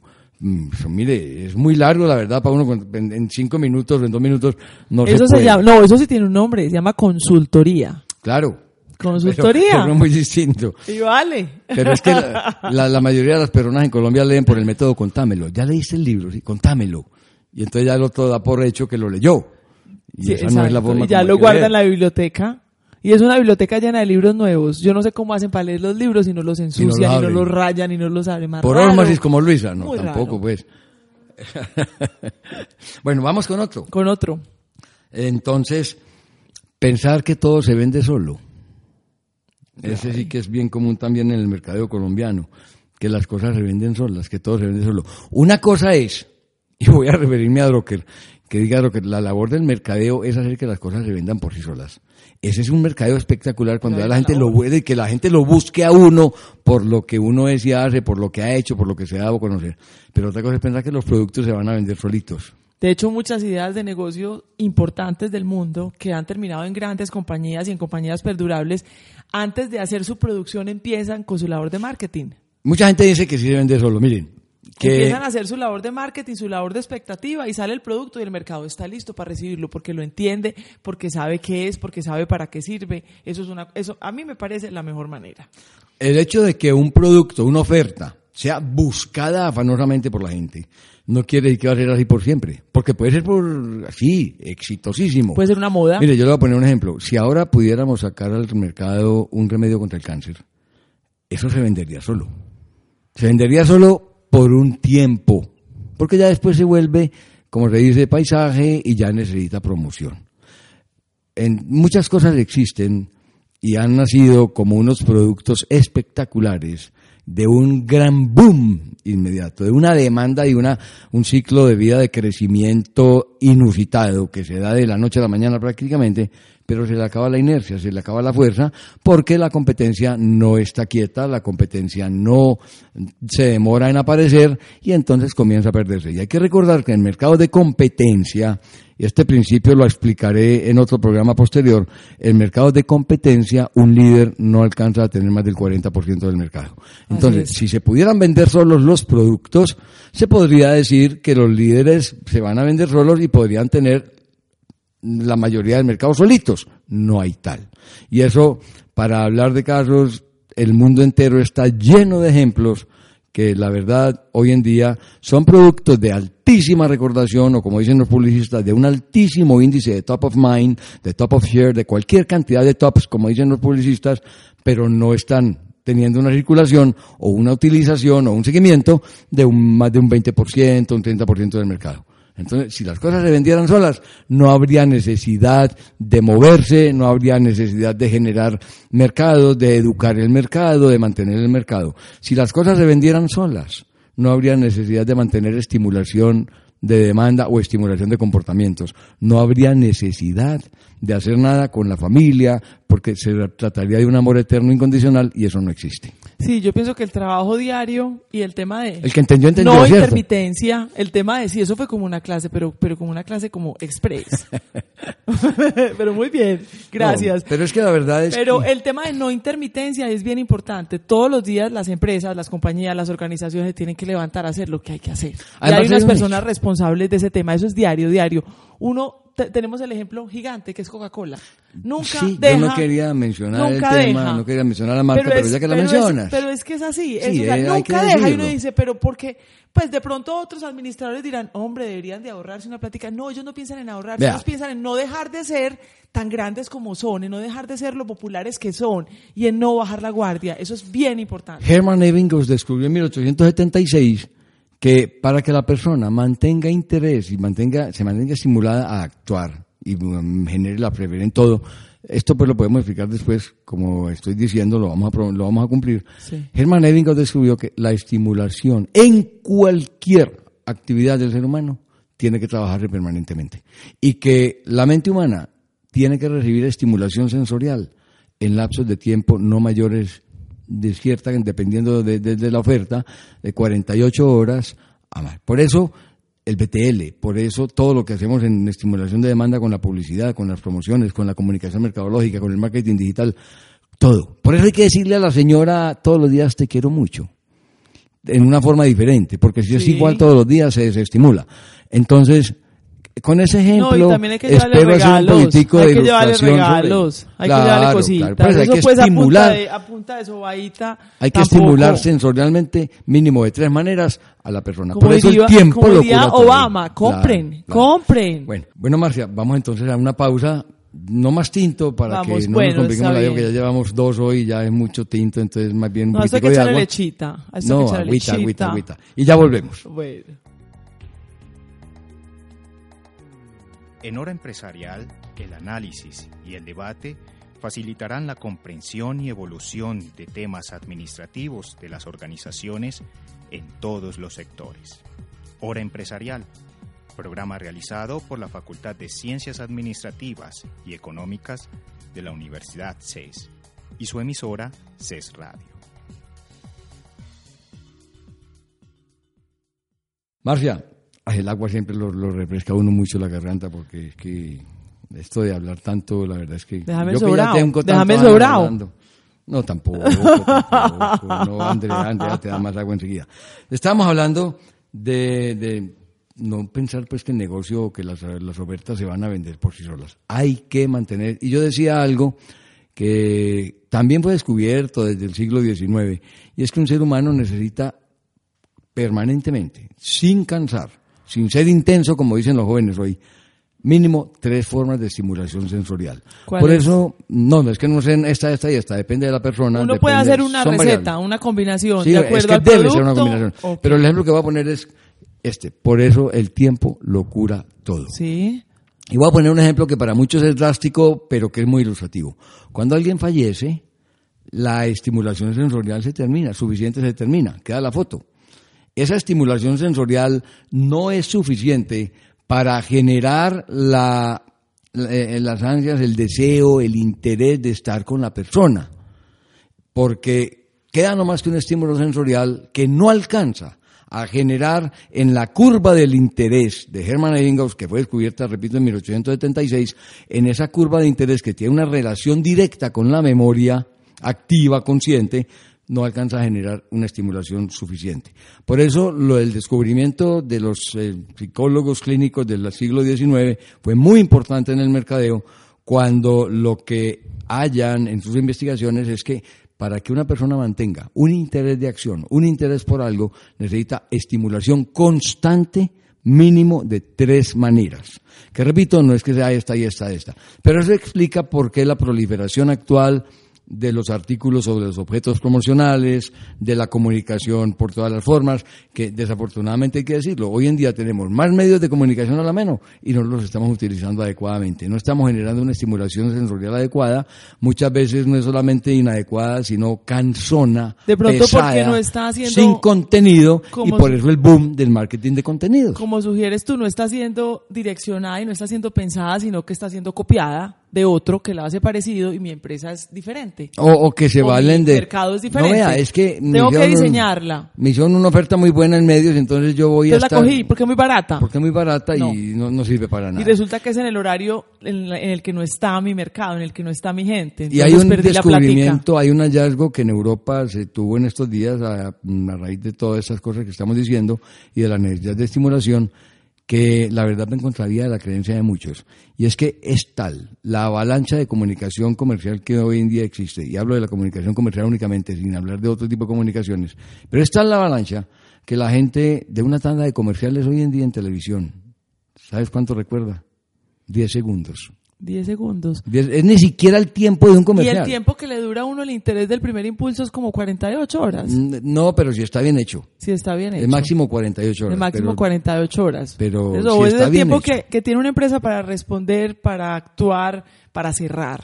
Eso, mire, es muy largo, la verdad, para uno en, en cinco minutos, en dos minutos, no eso se se llama, no, eso sí tiene un nombre, se llama consultoría. Claro. Consultoría. Pero, pero muy distinto. Y vale. Pero es que la, la- la mayoría de las personas en Colombia leen por el método contámelo. Ya leíste el libro, sí, contámelo. Y entonces ya el otro da por hecho que lo leyó. Y Sí, esa no es la forma Y ya lo guarda leer. en la biblioteca. Y es una biblioteca llena de libros nuevos. Yo no sé cómo hacen para leer los libros y no los ensucian, y no los rayan, y no los abren. Más Por osmosis como Luisa, no, Muy tampoco raro. pues. bueno, vamos con otro. Con otro. Entonces, pensar que todo se vende solo. Ese sí que es bien común también en el mercado colombiano, que las cosas se venden solas, que todo se vende solo. Una cosa es, y voy a referirme a Drucker, que diga Drucker, la labor del mercadeo es hacer que las cosas se vendan por sí solas. Ese es un mercadeo espectacular cuando No ya la gente lo puede y que la gente lo busque a uno por lo que uno es y hace, por lo que ha hecho, por lo que se ha dado a conocer. Pero otra cosa es pensar que los productos se van a vender solitos. De hecho, muchas ideas de negocio importantes del mundo que han terminado en grandes compañías y en compañías perdurables, antes de hacer su producción empiezan con su labor de marketing. Mucha gente dice que sí se vende solo. Miren, que Empiezan a hacer su labor de marketing, su labor de expectativa y sale el producto y el mercado está listo para recibirlo porque lo entiende, porque sabe qué es, porque sabe para qué sirve. Eso es una, eso a mí me parece la mejor manera. el hecho de que un producto, una oferta, sea buscada afanosamente por la gente, no quiere decir que va a ser así por siempre. Porque puede ser por así, exitosísimo. Puede ser una moda. Mire, yo le voy a poner un ejemplo. Si ahora pudiéramos sacar al mercado un remedio contra el cáncer, eso se vendería solo. Se vendería solo por un tiempo. Porque ya después se vuelve, como se dice, paisaje y ya necesita promoción. En muchas cosas existen y han nacido como unos productos espectaculares de un gran boom inmediato, de una demanda y una, un ciclo de vida de crecimiento inusitado que se da de la noche a la mañana prácticamente, pero se le acaba la inercia, se le acaba la fuerza, porque la competencia no está quieta, la competencia no se demora en aparecer y entonces comienza a perderse. Y hay que recordar que en mercados de competencia, y este principio lo explicaré en otro programa posterior, en mercados de competencia un líder no alcanza a tener más del 40% del mercado. Entonces, es. si se pudieran vender solos los productos, se podría decir que los líderes se van a vender solos y podrían tener la mayoría del mercado solitos. No hay tal. Y eso, para hablar de casos, el mundo entero está lleno de ejemplos que la verdad hoy en día son productos de altísima recordación o como dicen los publicistas, de un altísimo índice de top of mind, de top of share, de cualquier cantidad de tops, como dicen los publicistas, pero no están teniendo una circulación o una utilización o un seguimiento de un, más de un 20%, un 30% del mercado. Entonces, si las cosas se vendieran solas, no habría necesidad de moverse, no habría necesidad de generar mercados, de educar el mercado, de mantener el mercado. Si las cosas se vendieran solas, no habría necesidad de mantener estimulación de demanda o estimulación de comportamientos. No habría necesidad de hacer nada con la familia, porque se trataría de un amor eterno incondicional y eso no existe. Sí, yo pienso que el trabajo diario y el tema de el que entendió, entendió, no intermitencia, el tema de sí, eso fue como una clase, pero pero como una clase como express. pero muy bien, gracias. pero es que la verdad es Pero el tema de no intermitencia es bien importante. Todos los días las empresas, las compañías, las organizaciones tienen que levantar a hacer lo que hay que hacer. y hay unas personas responsables de ese tema, eso es diario, diario. Uno tenemos el ejemplo gigante que es Coca-Cola. Nunca sí, deja, yo no quería mencionar el tema, no quería mencionar la marca, pero, ya que la mencionas. pero es que es así, eh, nunca deja y uno dice, pero porque, pues de pronto otros administradores dirán, hombre, deberían de ahorrarse una plática. No, ellos no piensan en ahorrarse, ellos piensan en no dejar de ser tan grandes como son, en no dejar de ser lo populares que son y en no bajar la guardia. Eso es bien importante. Hermann Ebbinghaus descubrió en 1876 que para que la persona mantenga interés y mantenga, se mantenga estimulada a actuar y um, genere la preferencia en todo, esto pues lo podemos explicar después, como estoy diciendo, lo vamos a, lo vamos a cumplir. Sí. Hermann Ebbinghaus descubrió que la estimulación en cualquier actividad del ser humano tiene que trabajarse permanentemente y que la mente humana tiene que recibir estimulación sensorial en lapsos de tiempo no mayores cierta, dependiendo de, la oferta, de 48 horas a más. Por eso el BTL, por eso todo lo que hacemos en estimulación de demanda con la publicidad, con las promociones, con la comunicación mercadológica, con el marketing digital, todo. Por eso hay que decirle a la señora todos los días te quiero mucho, en una forma diferente, porque si es igual todos los días se desestimula. Entonces, con ese ejemplo, no, también hay que espero regalos, un poquitico hay de que llevarle regalos, hay que llevarle cositas. Claro, pues hay que estimular, a punta de, sobadita, hay que estimular sensorialmente mínimo de tres maneras a la persona. Por eso el tiempo como lo Obama, compren, compren. Bueno, bueno Marcia, vamos entonces a una pausa. No más tinto para que no nos compliquemos la vida, que ya llevamos dos hoy, ya es mucho tinto, entonces más bien un no, poquitico de agua. lechita. No, agüita, agüita, agüita. Y ya volvemos. Bueno. En hora empresarial, el análisis y el debate facilitarán la comprensión y evolución de temas administrativos de las organizaciones en todos los sectores. Hora empresarial, programa realizado por la Facultad de Ciencias Administrativas y Económicas de la Universidad CES y su emisora CES Radio. Marcia, el agua siempre lo, refresca uno mucho la garganta porque es que esto de hablar tanto, la verdad es que... Déjame sobrado, déjame sobrado. No, tampoco, tampoco. No, Andrea, Andrea te da más agua enseguida. Estamos hablando de, de no pensar pues que el negocio o que las, las ofertas se van a vender por sí solas. Hay que mantener, y yo decía algo que también fue descubierto desde el siglo XIX, y es que un ser humano necesita permanentemente, sin cansar, sin ser intenso, como dicen los jóvenes hoy, mínimo tres formas de estimulación sensorial. Por eso, no, es que no sé esta, esta y esta, depende de la persona. Uno puede hacer una receta, una combinación, sí, de acuerdo es que debe ser una combinación. Pero el ejemplo que voy a poner es este. Por eso el tiempo lo cura todo. Sí. Y voy a poner un ejemplo que para muchos es drástico, pero que es muy ilustrativo. Cuando alguien fallece, la estimulación sensorial se termina, suficiente se termina, queda la foto esa estimulación sensorial no es suficiente para generar la, eh, las ansias, el deseo, el interés de estar con la persona. Porque queda no más que un estímulo sensorial que no alcanza a generar en la curva del interés de Hermann Ebbinghaus, que fue descubierta, repito, en 1876, en esa curva de interés que tiene una relación directa con la memoria activa, consciente, no alcanza a generar una estimulación suficiente. Por eso lo del descubrimiento de los eh, psicólogos clínicos del siglo XIX fue muy importante en el mercadeo cuando lo que hallan en sus investigaciones es que para que una persona mantenga un interés de acción, un interés por algo, necesita estimulación constante mínimo de tres maneras. Que repito, no es que sea esta y esta, esta. Pero eso explica por qué la proliferación actual de los artículos sobre los objetos promocionales, de la comunicación por todas las formas, que desafortunadamente hay que decirlo, hoy en día tenemos más medios de comunicación a la mano y no los estamos utilizando adecuadamente. No estamos generando una estimulación sensorial adecuada, muchas veces no es solamente inadecuada, sino cansona, de pronto pesada, porque no está haciendo sin contenido y por eso el boom del marketing de contenidos. Como sugieres tú, no está siendo direccionada y no está siendo pensada, sino que está siendo copiada de otro que la hace parecido y mi empresa es diferente. O, o que se O valen mi de... mercado es diferente. No vea, es que... Tengo que hicieron un- diseñarla. Me hicieron una oferta muy buena en medios, entonces yo voy Entonces a la estar... cogí porque es muy barata. Porque es muy barata No. y no, no sirve para nada. Y resulta que es en el horario en, la- en el que no está mi mercado, en el que no está mi gente. Y hay Entonces un la descubrimiento, hay un hallazgo que en Europa se tuvo en estos días a, a raíz de todas esas cosas que estamos diciendo y de la necesidad de estimulación que la verdad me encontraría la creencia de muchos. Y es que es tal la avalancha de comunicación comercial que hoy en día existe, y hablo de la comunicación comercial únicamente, sin hablar de otro tipo de comunicaciones, pero es tal la avalancha que la gente de una tanda de comerciales hoy en día en televisión, ¿sabes cuánto recuerda? 10 segundos. 10 segundos. Es ni siquiera el tiempo de un Y comercial. el tiempo que le dura a uno el interés del primer impulso es como 48 horas. No, pero si está bien hecho. Si está bien hecho. Es máximo 48 horas. De máximo pero- 48 horas. pero Eso es está el bien tiempo que, que tiene una empresa para responder, para actuar, para cerrar.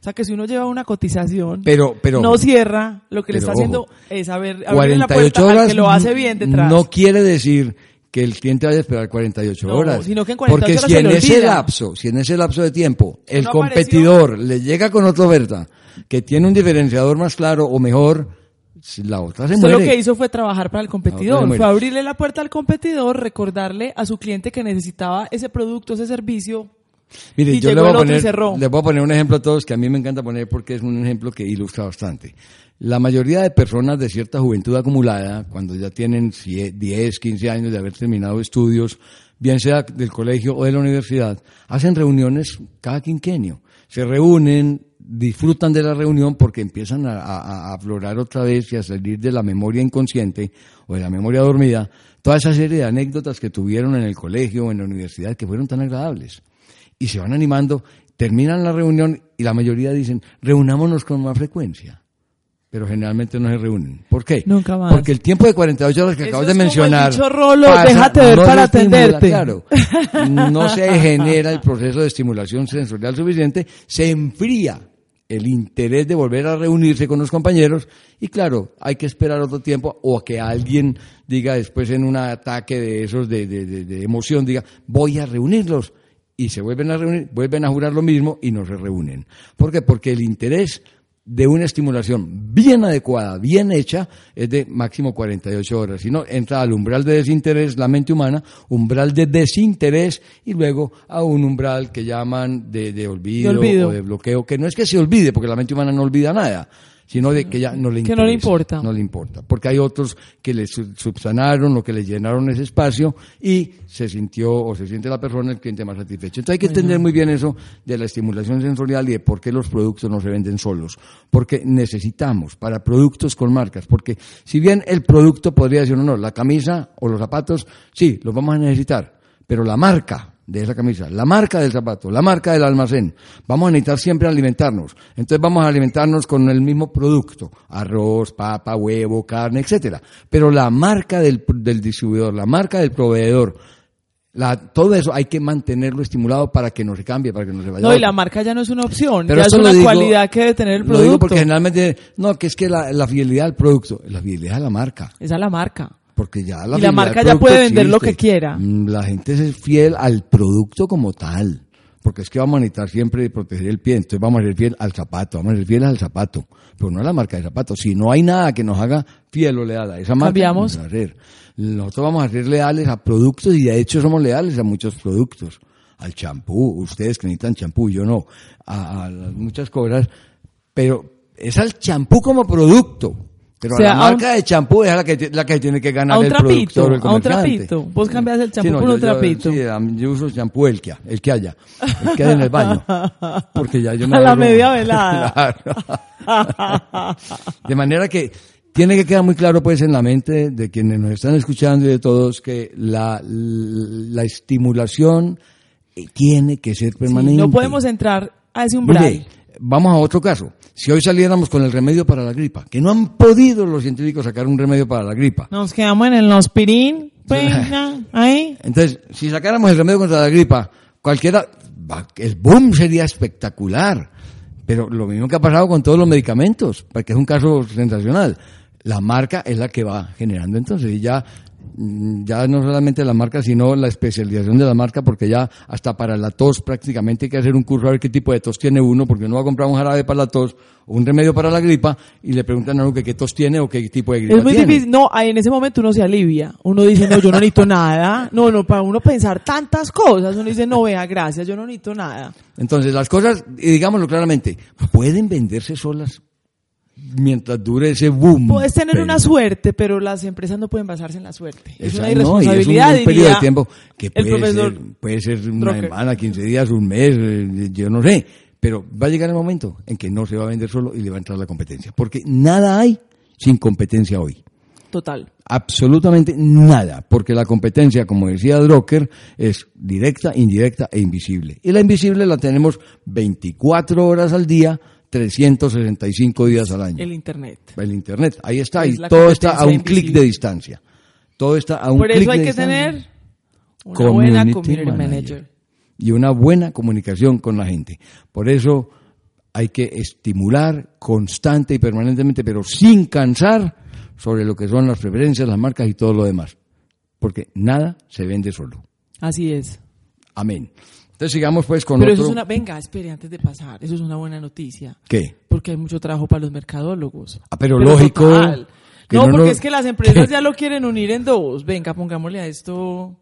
O sea que si uno lleva una cotización, Pero, pero, no cierra, lo que le está haciendo es abrir, abrirle la 48 puerta horas al que lo hace bien detrás. no quiere decir que el cliente vaya a esperar 48 No, horas. sino que en 48 Porque horas si en ese lapso, si en ese lapso de tiempo el no competidor le llega con otra oferta que tiene un diferenciador más claro o mejor, la otra se Usted muere. lo que hizo fue trabajar para el competidor, fue abrirle la puerta al competidor, recordarle a su cliente que necesitaba ese producto, ese servicio. Mire, y yo le voy, a el otro y poner, cerró. le voy a poner un ejemplo a todos que a mí me encanta poner porque es un ejemplo que ilustra bastante. La mayoría de personas de cierta juventud acumulada, cuando ya tienen cie- 10, 15 años de haber terminado estudios, bien sea del colegio o de la universidad, hacen reuniones cada quinquenio. Se reúnen, disfrutan de la reunión porque empiezan a aflorar otra vez y a salir de la memoria inconsciente o de la memoria dormida toda esa serie de anécdotas que tuvieron en el colegio o en la universidad que fueron tan agradables y se van animando, terminan la reunión y la mayoría dicen, reunámonos con más frecuencia. Pero generalmente no se reúnen. ¿Por qué? Nunca más. Porque el tiempo de 48 horas que Eso acabas de mencionar. dicho Rolo, déjate ver se para estimula, atenderte. Claro. No se genera el proceso de estimulación sensorial suficiente, se enfría el interés de volver a reunirse con los compañeros y claro, hay que esperar otro tiempo o que alguien diga después en un ataque de esos de, de- de- de emoción, diga, voy a reunirlos y se vuelven a reunir, vuelven a jurar lo mismo y no se reúnen. ¿Por qué? Porque el interés de una estimulación bien adecuada, bien hecha, es de máximo 48 horas. Si no, entra al umbral de desinterés la mente humana, umbral de desinterés y luego a un umbral que llaman de, de olvido, De olvido. o de bloqueo, que no es que se olvide, porque la mente humana no olvida nada, sino de que ya no le Que no le importa. No le importa. Porque hay otros que le sub- subsanaron o que le llenaron ese espacio y se sintió o se siente la persona el cliente más satisfecho. Entonces hay que entender muy bien eso de la estimulación sensorial y de por qué los productos no se venden solos. Porque necesitamos para productos con marcas. Porque si bien el producto podría decir, no, no, la camisa o los zapatos, sí, los vamos a necesitar. Pero la marca de esa camisa, la marca del zapato, la marca del almacén, vamos a necesitar siempre alimentarnos. Entonces vamos a alimentarnos con el mismo producto, arroz, papa, huevo, carne, etcétera. Pero la marca del, del distribuidor, la marca del proveedor, la, todo eso hay que mantenerlo estimulado para que no se cambie, para que no se vaya. No, a y la marca ya no es una opción, Pero ya es una digo- cualidad que debe tener el Lo digo producto. porque generalmente, no, que es que la, la fidelidad al producto, la fidelidad a la marca. Es la marca. Porque ya la Y la marca ya puede vender lo que quiera. Mm, La gente es fiel al producto como tal. Porque es que vamos a necesitar siempre proteger el pie. Entonces vamos a ser fiel al zapato. Vamos a ser fieles al zapato. Pero no a la marca de zapato. Si no hay nada que nos haga fiel o leal a esa marca, Cambiamos. no se va a hacer. Nosotros vamos a ser leales a productos y de hecho somos leales a muchos productos. Al champú. Ustedes que necesitan champú, yo no. A, a muchas cosas. Pero es al champú como producto. Pero O sea, la un- marca de champú es la que, la que tiene que ganar A un el trapito, productor el a un comerciante. trapito. Vos cambias el champú Sí, no, por yo- un yo- trapito. sí, a mí yo uso champú el que, el que haya, el que haya en el baño. Porque ya yo me A la media velada. Claro. de manera que tiene que quedar muy claro pues en la mente de quienes nos están escuchando y de todos que la, la estimulación eh, tiene que ser permanente. no podemos entrar a ese umbral. Vamos a otro caso. Si hoy saliéramos con el remedio para la gripa, que no han podido los científicos sacar un remedio para la gripa. Nos quedamos en el aspirín, ahí. Entonces, si sacáramos el remedio contra la gripa, cualquiera, el boom sería espectacular. Pero lo mismo que ha pasado con todos los medicamentos, porque es un caso sensacional la marca es la que va generando entonces y ya ya no solamente la marca, sino la especialización de la marca, porque ya hasta para la tos prácticamente hay que hacer un curso a ver qué tipo de tos tiene uno, porque uno va a comprar un jarabe para la tos o un remedio para la gripa y le preguntan a uno que qué tos tiene o qué tipo de gripa Es muy tiene. difícil, no, en ese momento uno se alivia, uno dice, no, yo no necesito nada, no, no, para uno pensar tantas cosas, uno dice, no, vea, gracias, yo no necesito nada. Entonces, las cosas, y digámoslo claramente, pueden venderse solas mientras dure ese boom. Puedes tener una suerte, pero las empresas no pueden basarse en la suerte. Es una irresponsabilidad. es un, periodo de tiempo que puede, ser, puede ser una semana, 15 días, un mes, eh, yo no sé. Pero va a llegar el momento en que no se va a vender solo y le va a entrar la competencia. Porque nada hay sin competencia hoy. Total. Absolutamente nada, porque la competencia, como decía Drucker, es directa, indirecta e invisible. Y la invisible la tenemos 24 horas al día, 365 días al año. El Internet. El Internet, ahí está, y todo está a un clic de distancia. Todo está a un clic de distancia. Por eso hay que tener una buena community manager. Y una buena comunicación con la gente. Por eso hay que estimular constante y permanentemente, pero sin cansar, sobre lo que son las preferencias, las marcas y todo lo demás. Porque nada se vende solo. Así es. Amén. Entonces sigamos pues con Pero eso es una, venga, espere antes de pasar, eso es una buena noticia. ¿Qué? Porque hay mucho trabajo para los mercadólogos. Ah, pero, lógico. No, porque es que las empresas ya lo quieren unir en dos. Venga, pongámosle a esto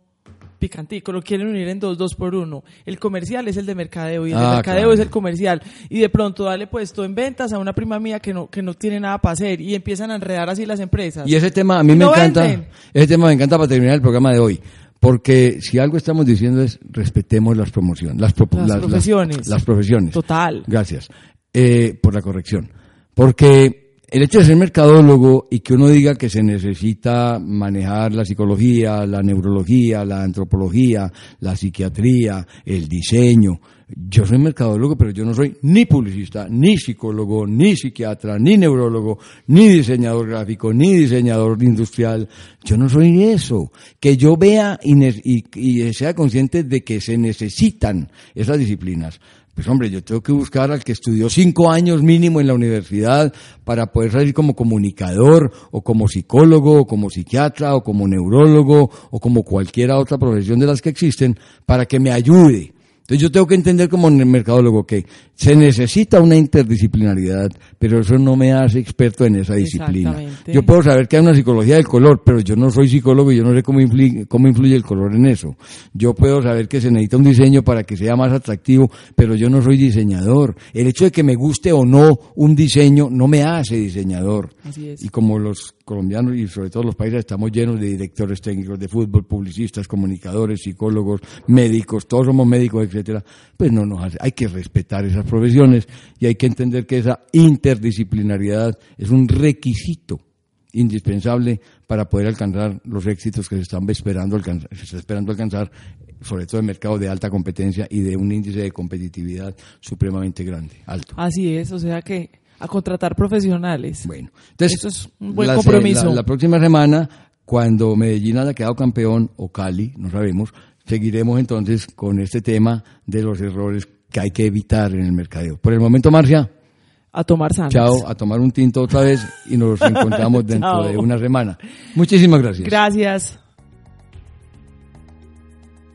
picantico, lo quieren unir en dos, dos por uno. El comercial es el de mercadeo y el de ah, mercadeo es el comercial. Y de pronto dale puesto en ventas a una prima mía que no, que no tiene nada para hacer y empiezan a enredar así las empresas. Y ese tema a mí me encanta, ese tema me encanta para terminar el programa de hoy. Porque si algo estamos diciendo es respetemos las promociones, las, profesiones. Las, profesiones. Total. Gracias eh, por la corrección. Porque el hecho de ser mercadólogo y que uno diga que se necesita manejar la psicología, la neurología, la antropología, la psiquiatría, el diseño, yo soy mercadólogo, pero yo no soy ni publicista, ni psicólogo, ni psiquiatra, ni neurólogo, ni diseñador gráfico, ni diseñador industrial. Yo no soy eso. Que yo vea y, y sea consciente de que se necesitan esas disciplinas. Pues hombre, yo tengo que buscar al que estudió cinco años mínimo en la universidad para poder salir como comunicador o como psicólogo o como psiquiatra o como neurólogo o como cualquiera otra profesión de las que existen para que me ayude entonces yo tengo que entender como en el mercadólogo que se necesita una interdisciplinaridad, pero eso no me hace experto en esa disciplina. Yo puedo saber que hay una psicología del color, pero yo no soy psicólogo y yo no sé cómo influye, cómo influye el color en eso. Yo puedo saber que se necesita un diseño para que sea más atractivo, pero yo no soy diseñador. El hecho de que me guste o no un diseño no me hace diseñador. Y como los colombianos y sobre todo los países estamos llenos de directores técnicos de fútbol, publicistas, comunicadores, psicólogos, médicos, todos somos médicos, etcétera, pues no nos hace, hay que respetar esas profesiones y hay que entender que esa interdisciplinariedad es un requisito indispensable para poder alcanzar los éxitos que se están esperando alcanzar, se está esperando alcanzar, sobre todo en mercados de alta competencia y de un índice de competitividad supremamente grande, alto. Así es, o sea que a contratar profesionales. Bueno, entonces, Eso es un buen compromiso. La, próxima semana, cuando Medellín haya quedado campeón, o Cali, no sabemos, seguiremos entonces con este tema de los errores que hay que evitar en el mercadeo. Por el momento, Marcia. A tomar sanas. Chao, a tomar un tinto otra vez y nos encontramos dentro de una semana. Muchísimas gracias. Gracias.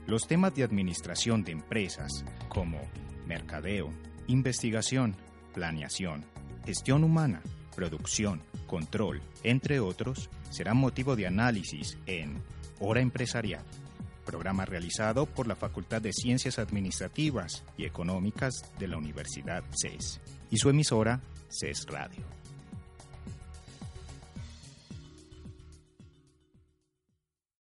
Los temas de administración de empresas como mercadeo, investigación, planeación, gestión humana, producción, control, entre otros, serán motivo de análisis en Hora Empresarial, programa realizado por la Facultad de Ciencias Administrativas y Económicas de la Universidad CES y su emisora CES Radio.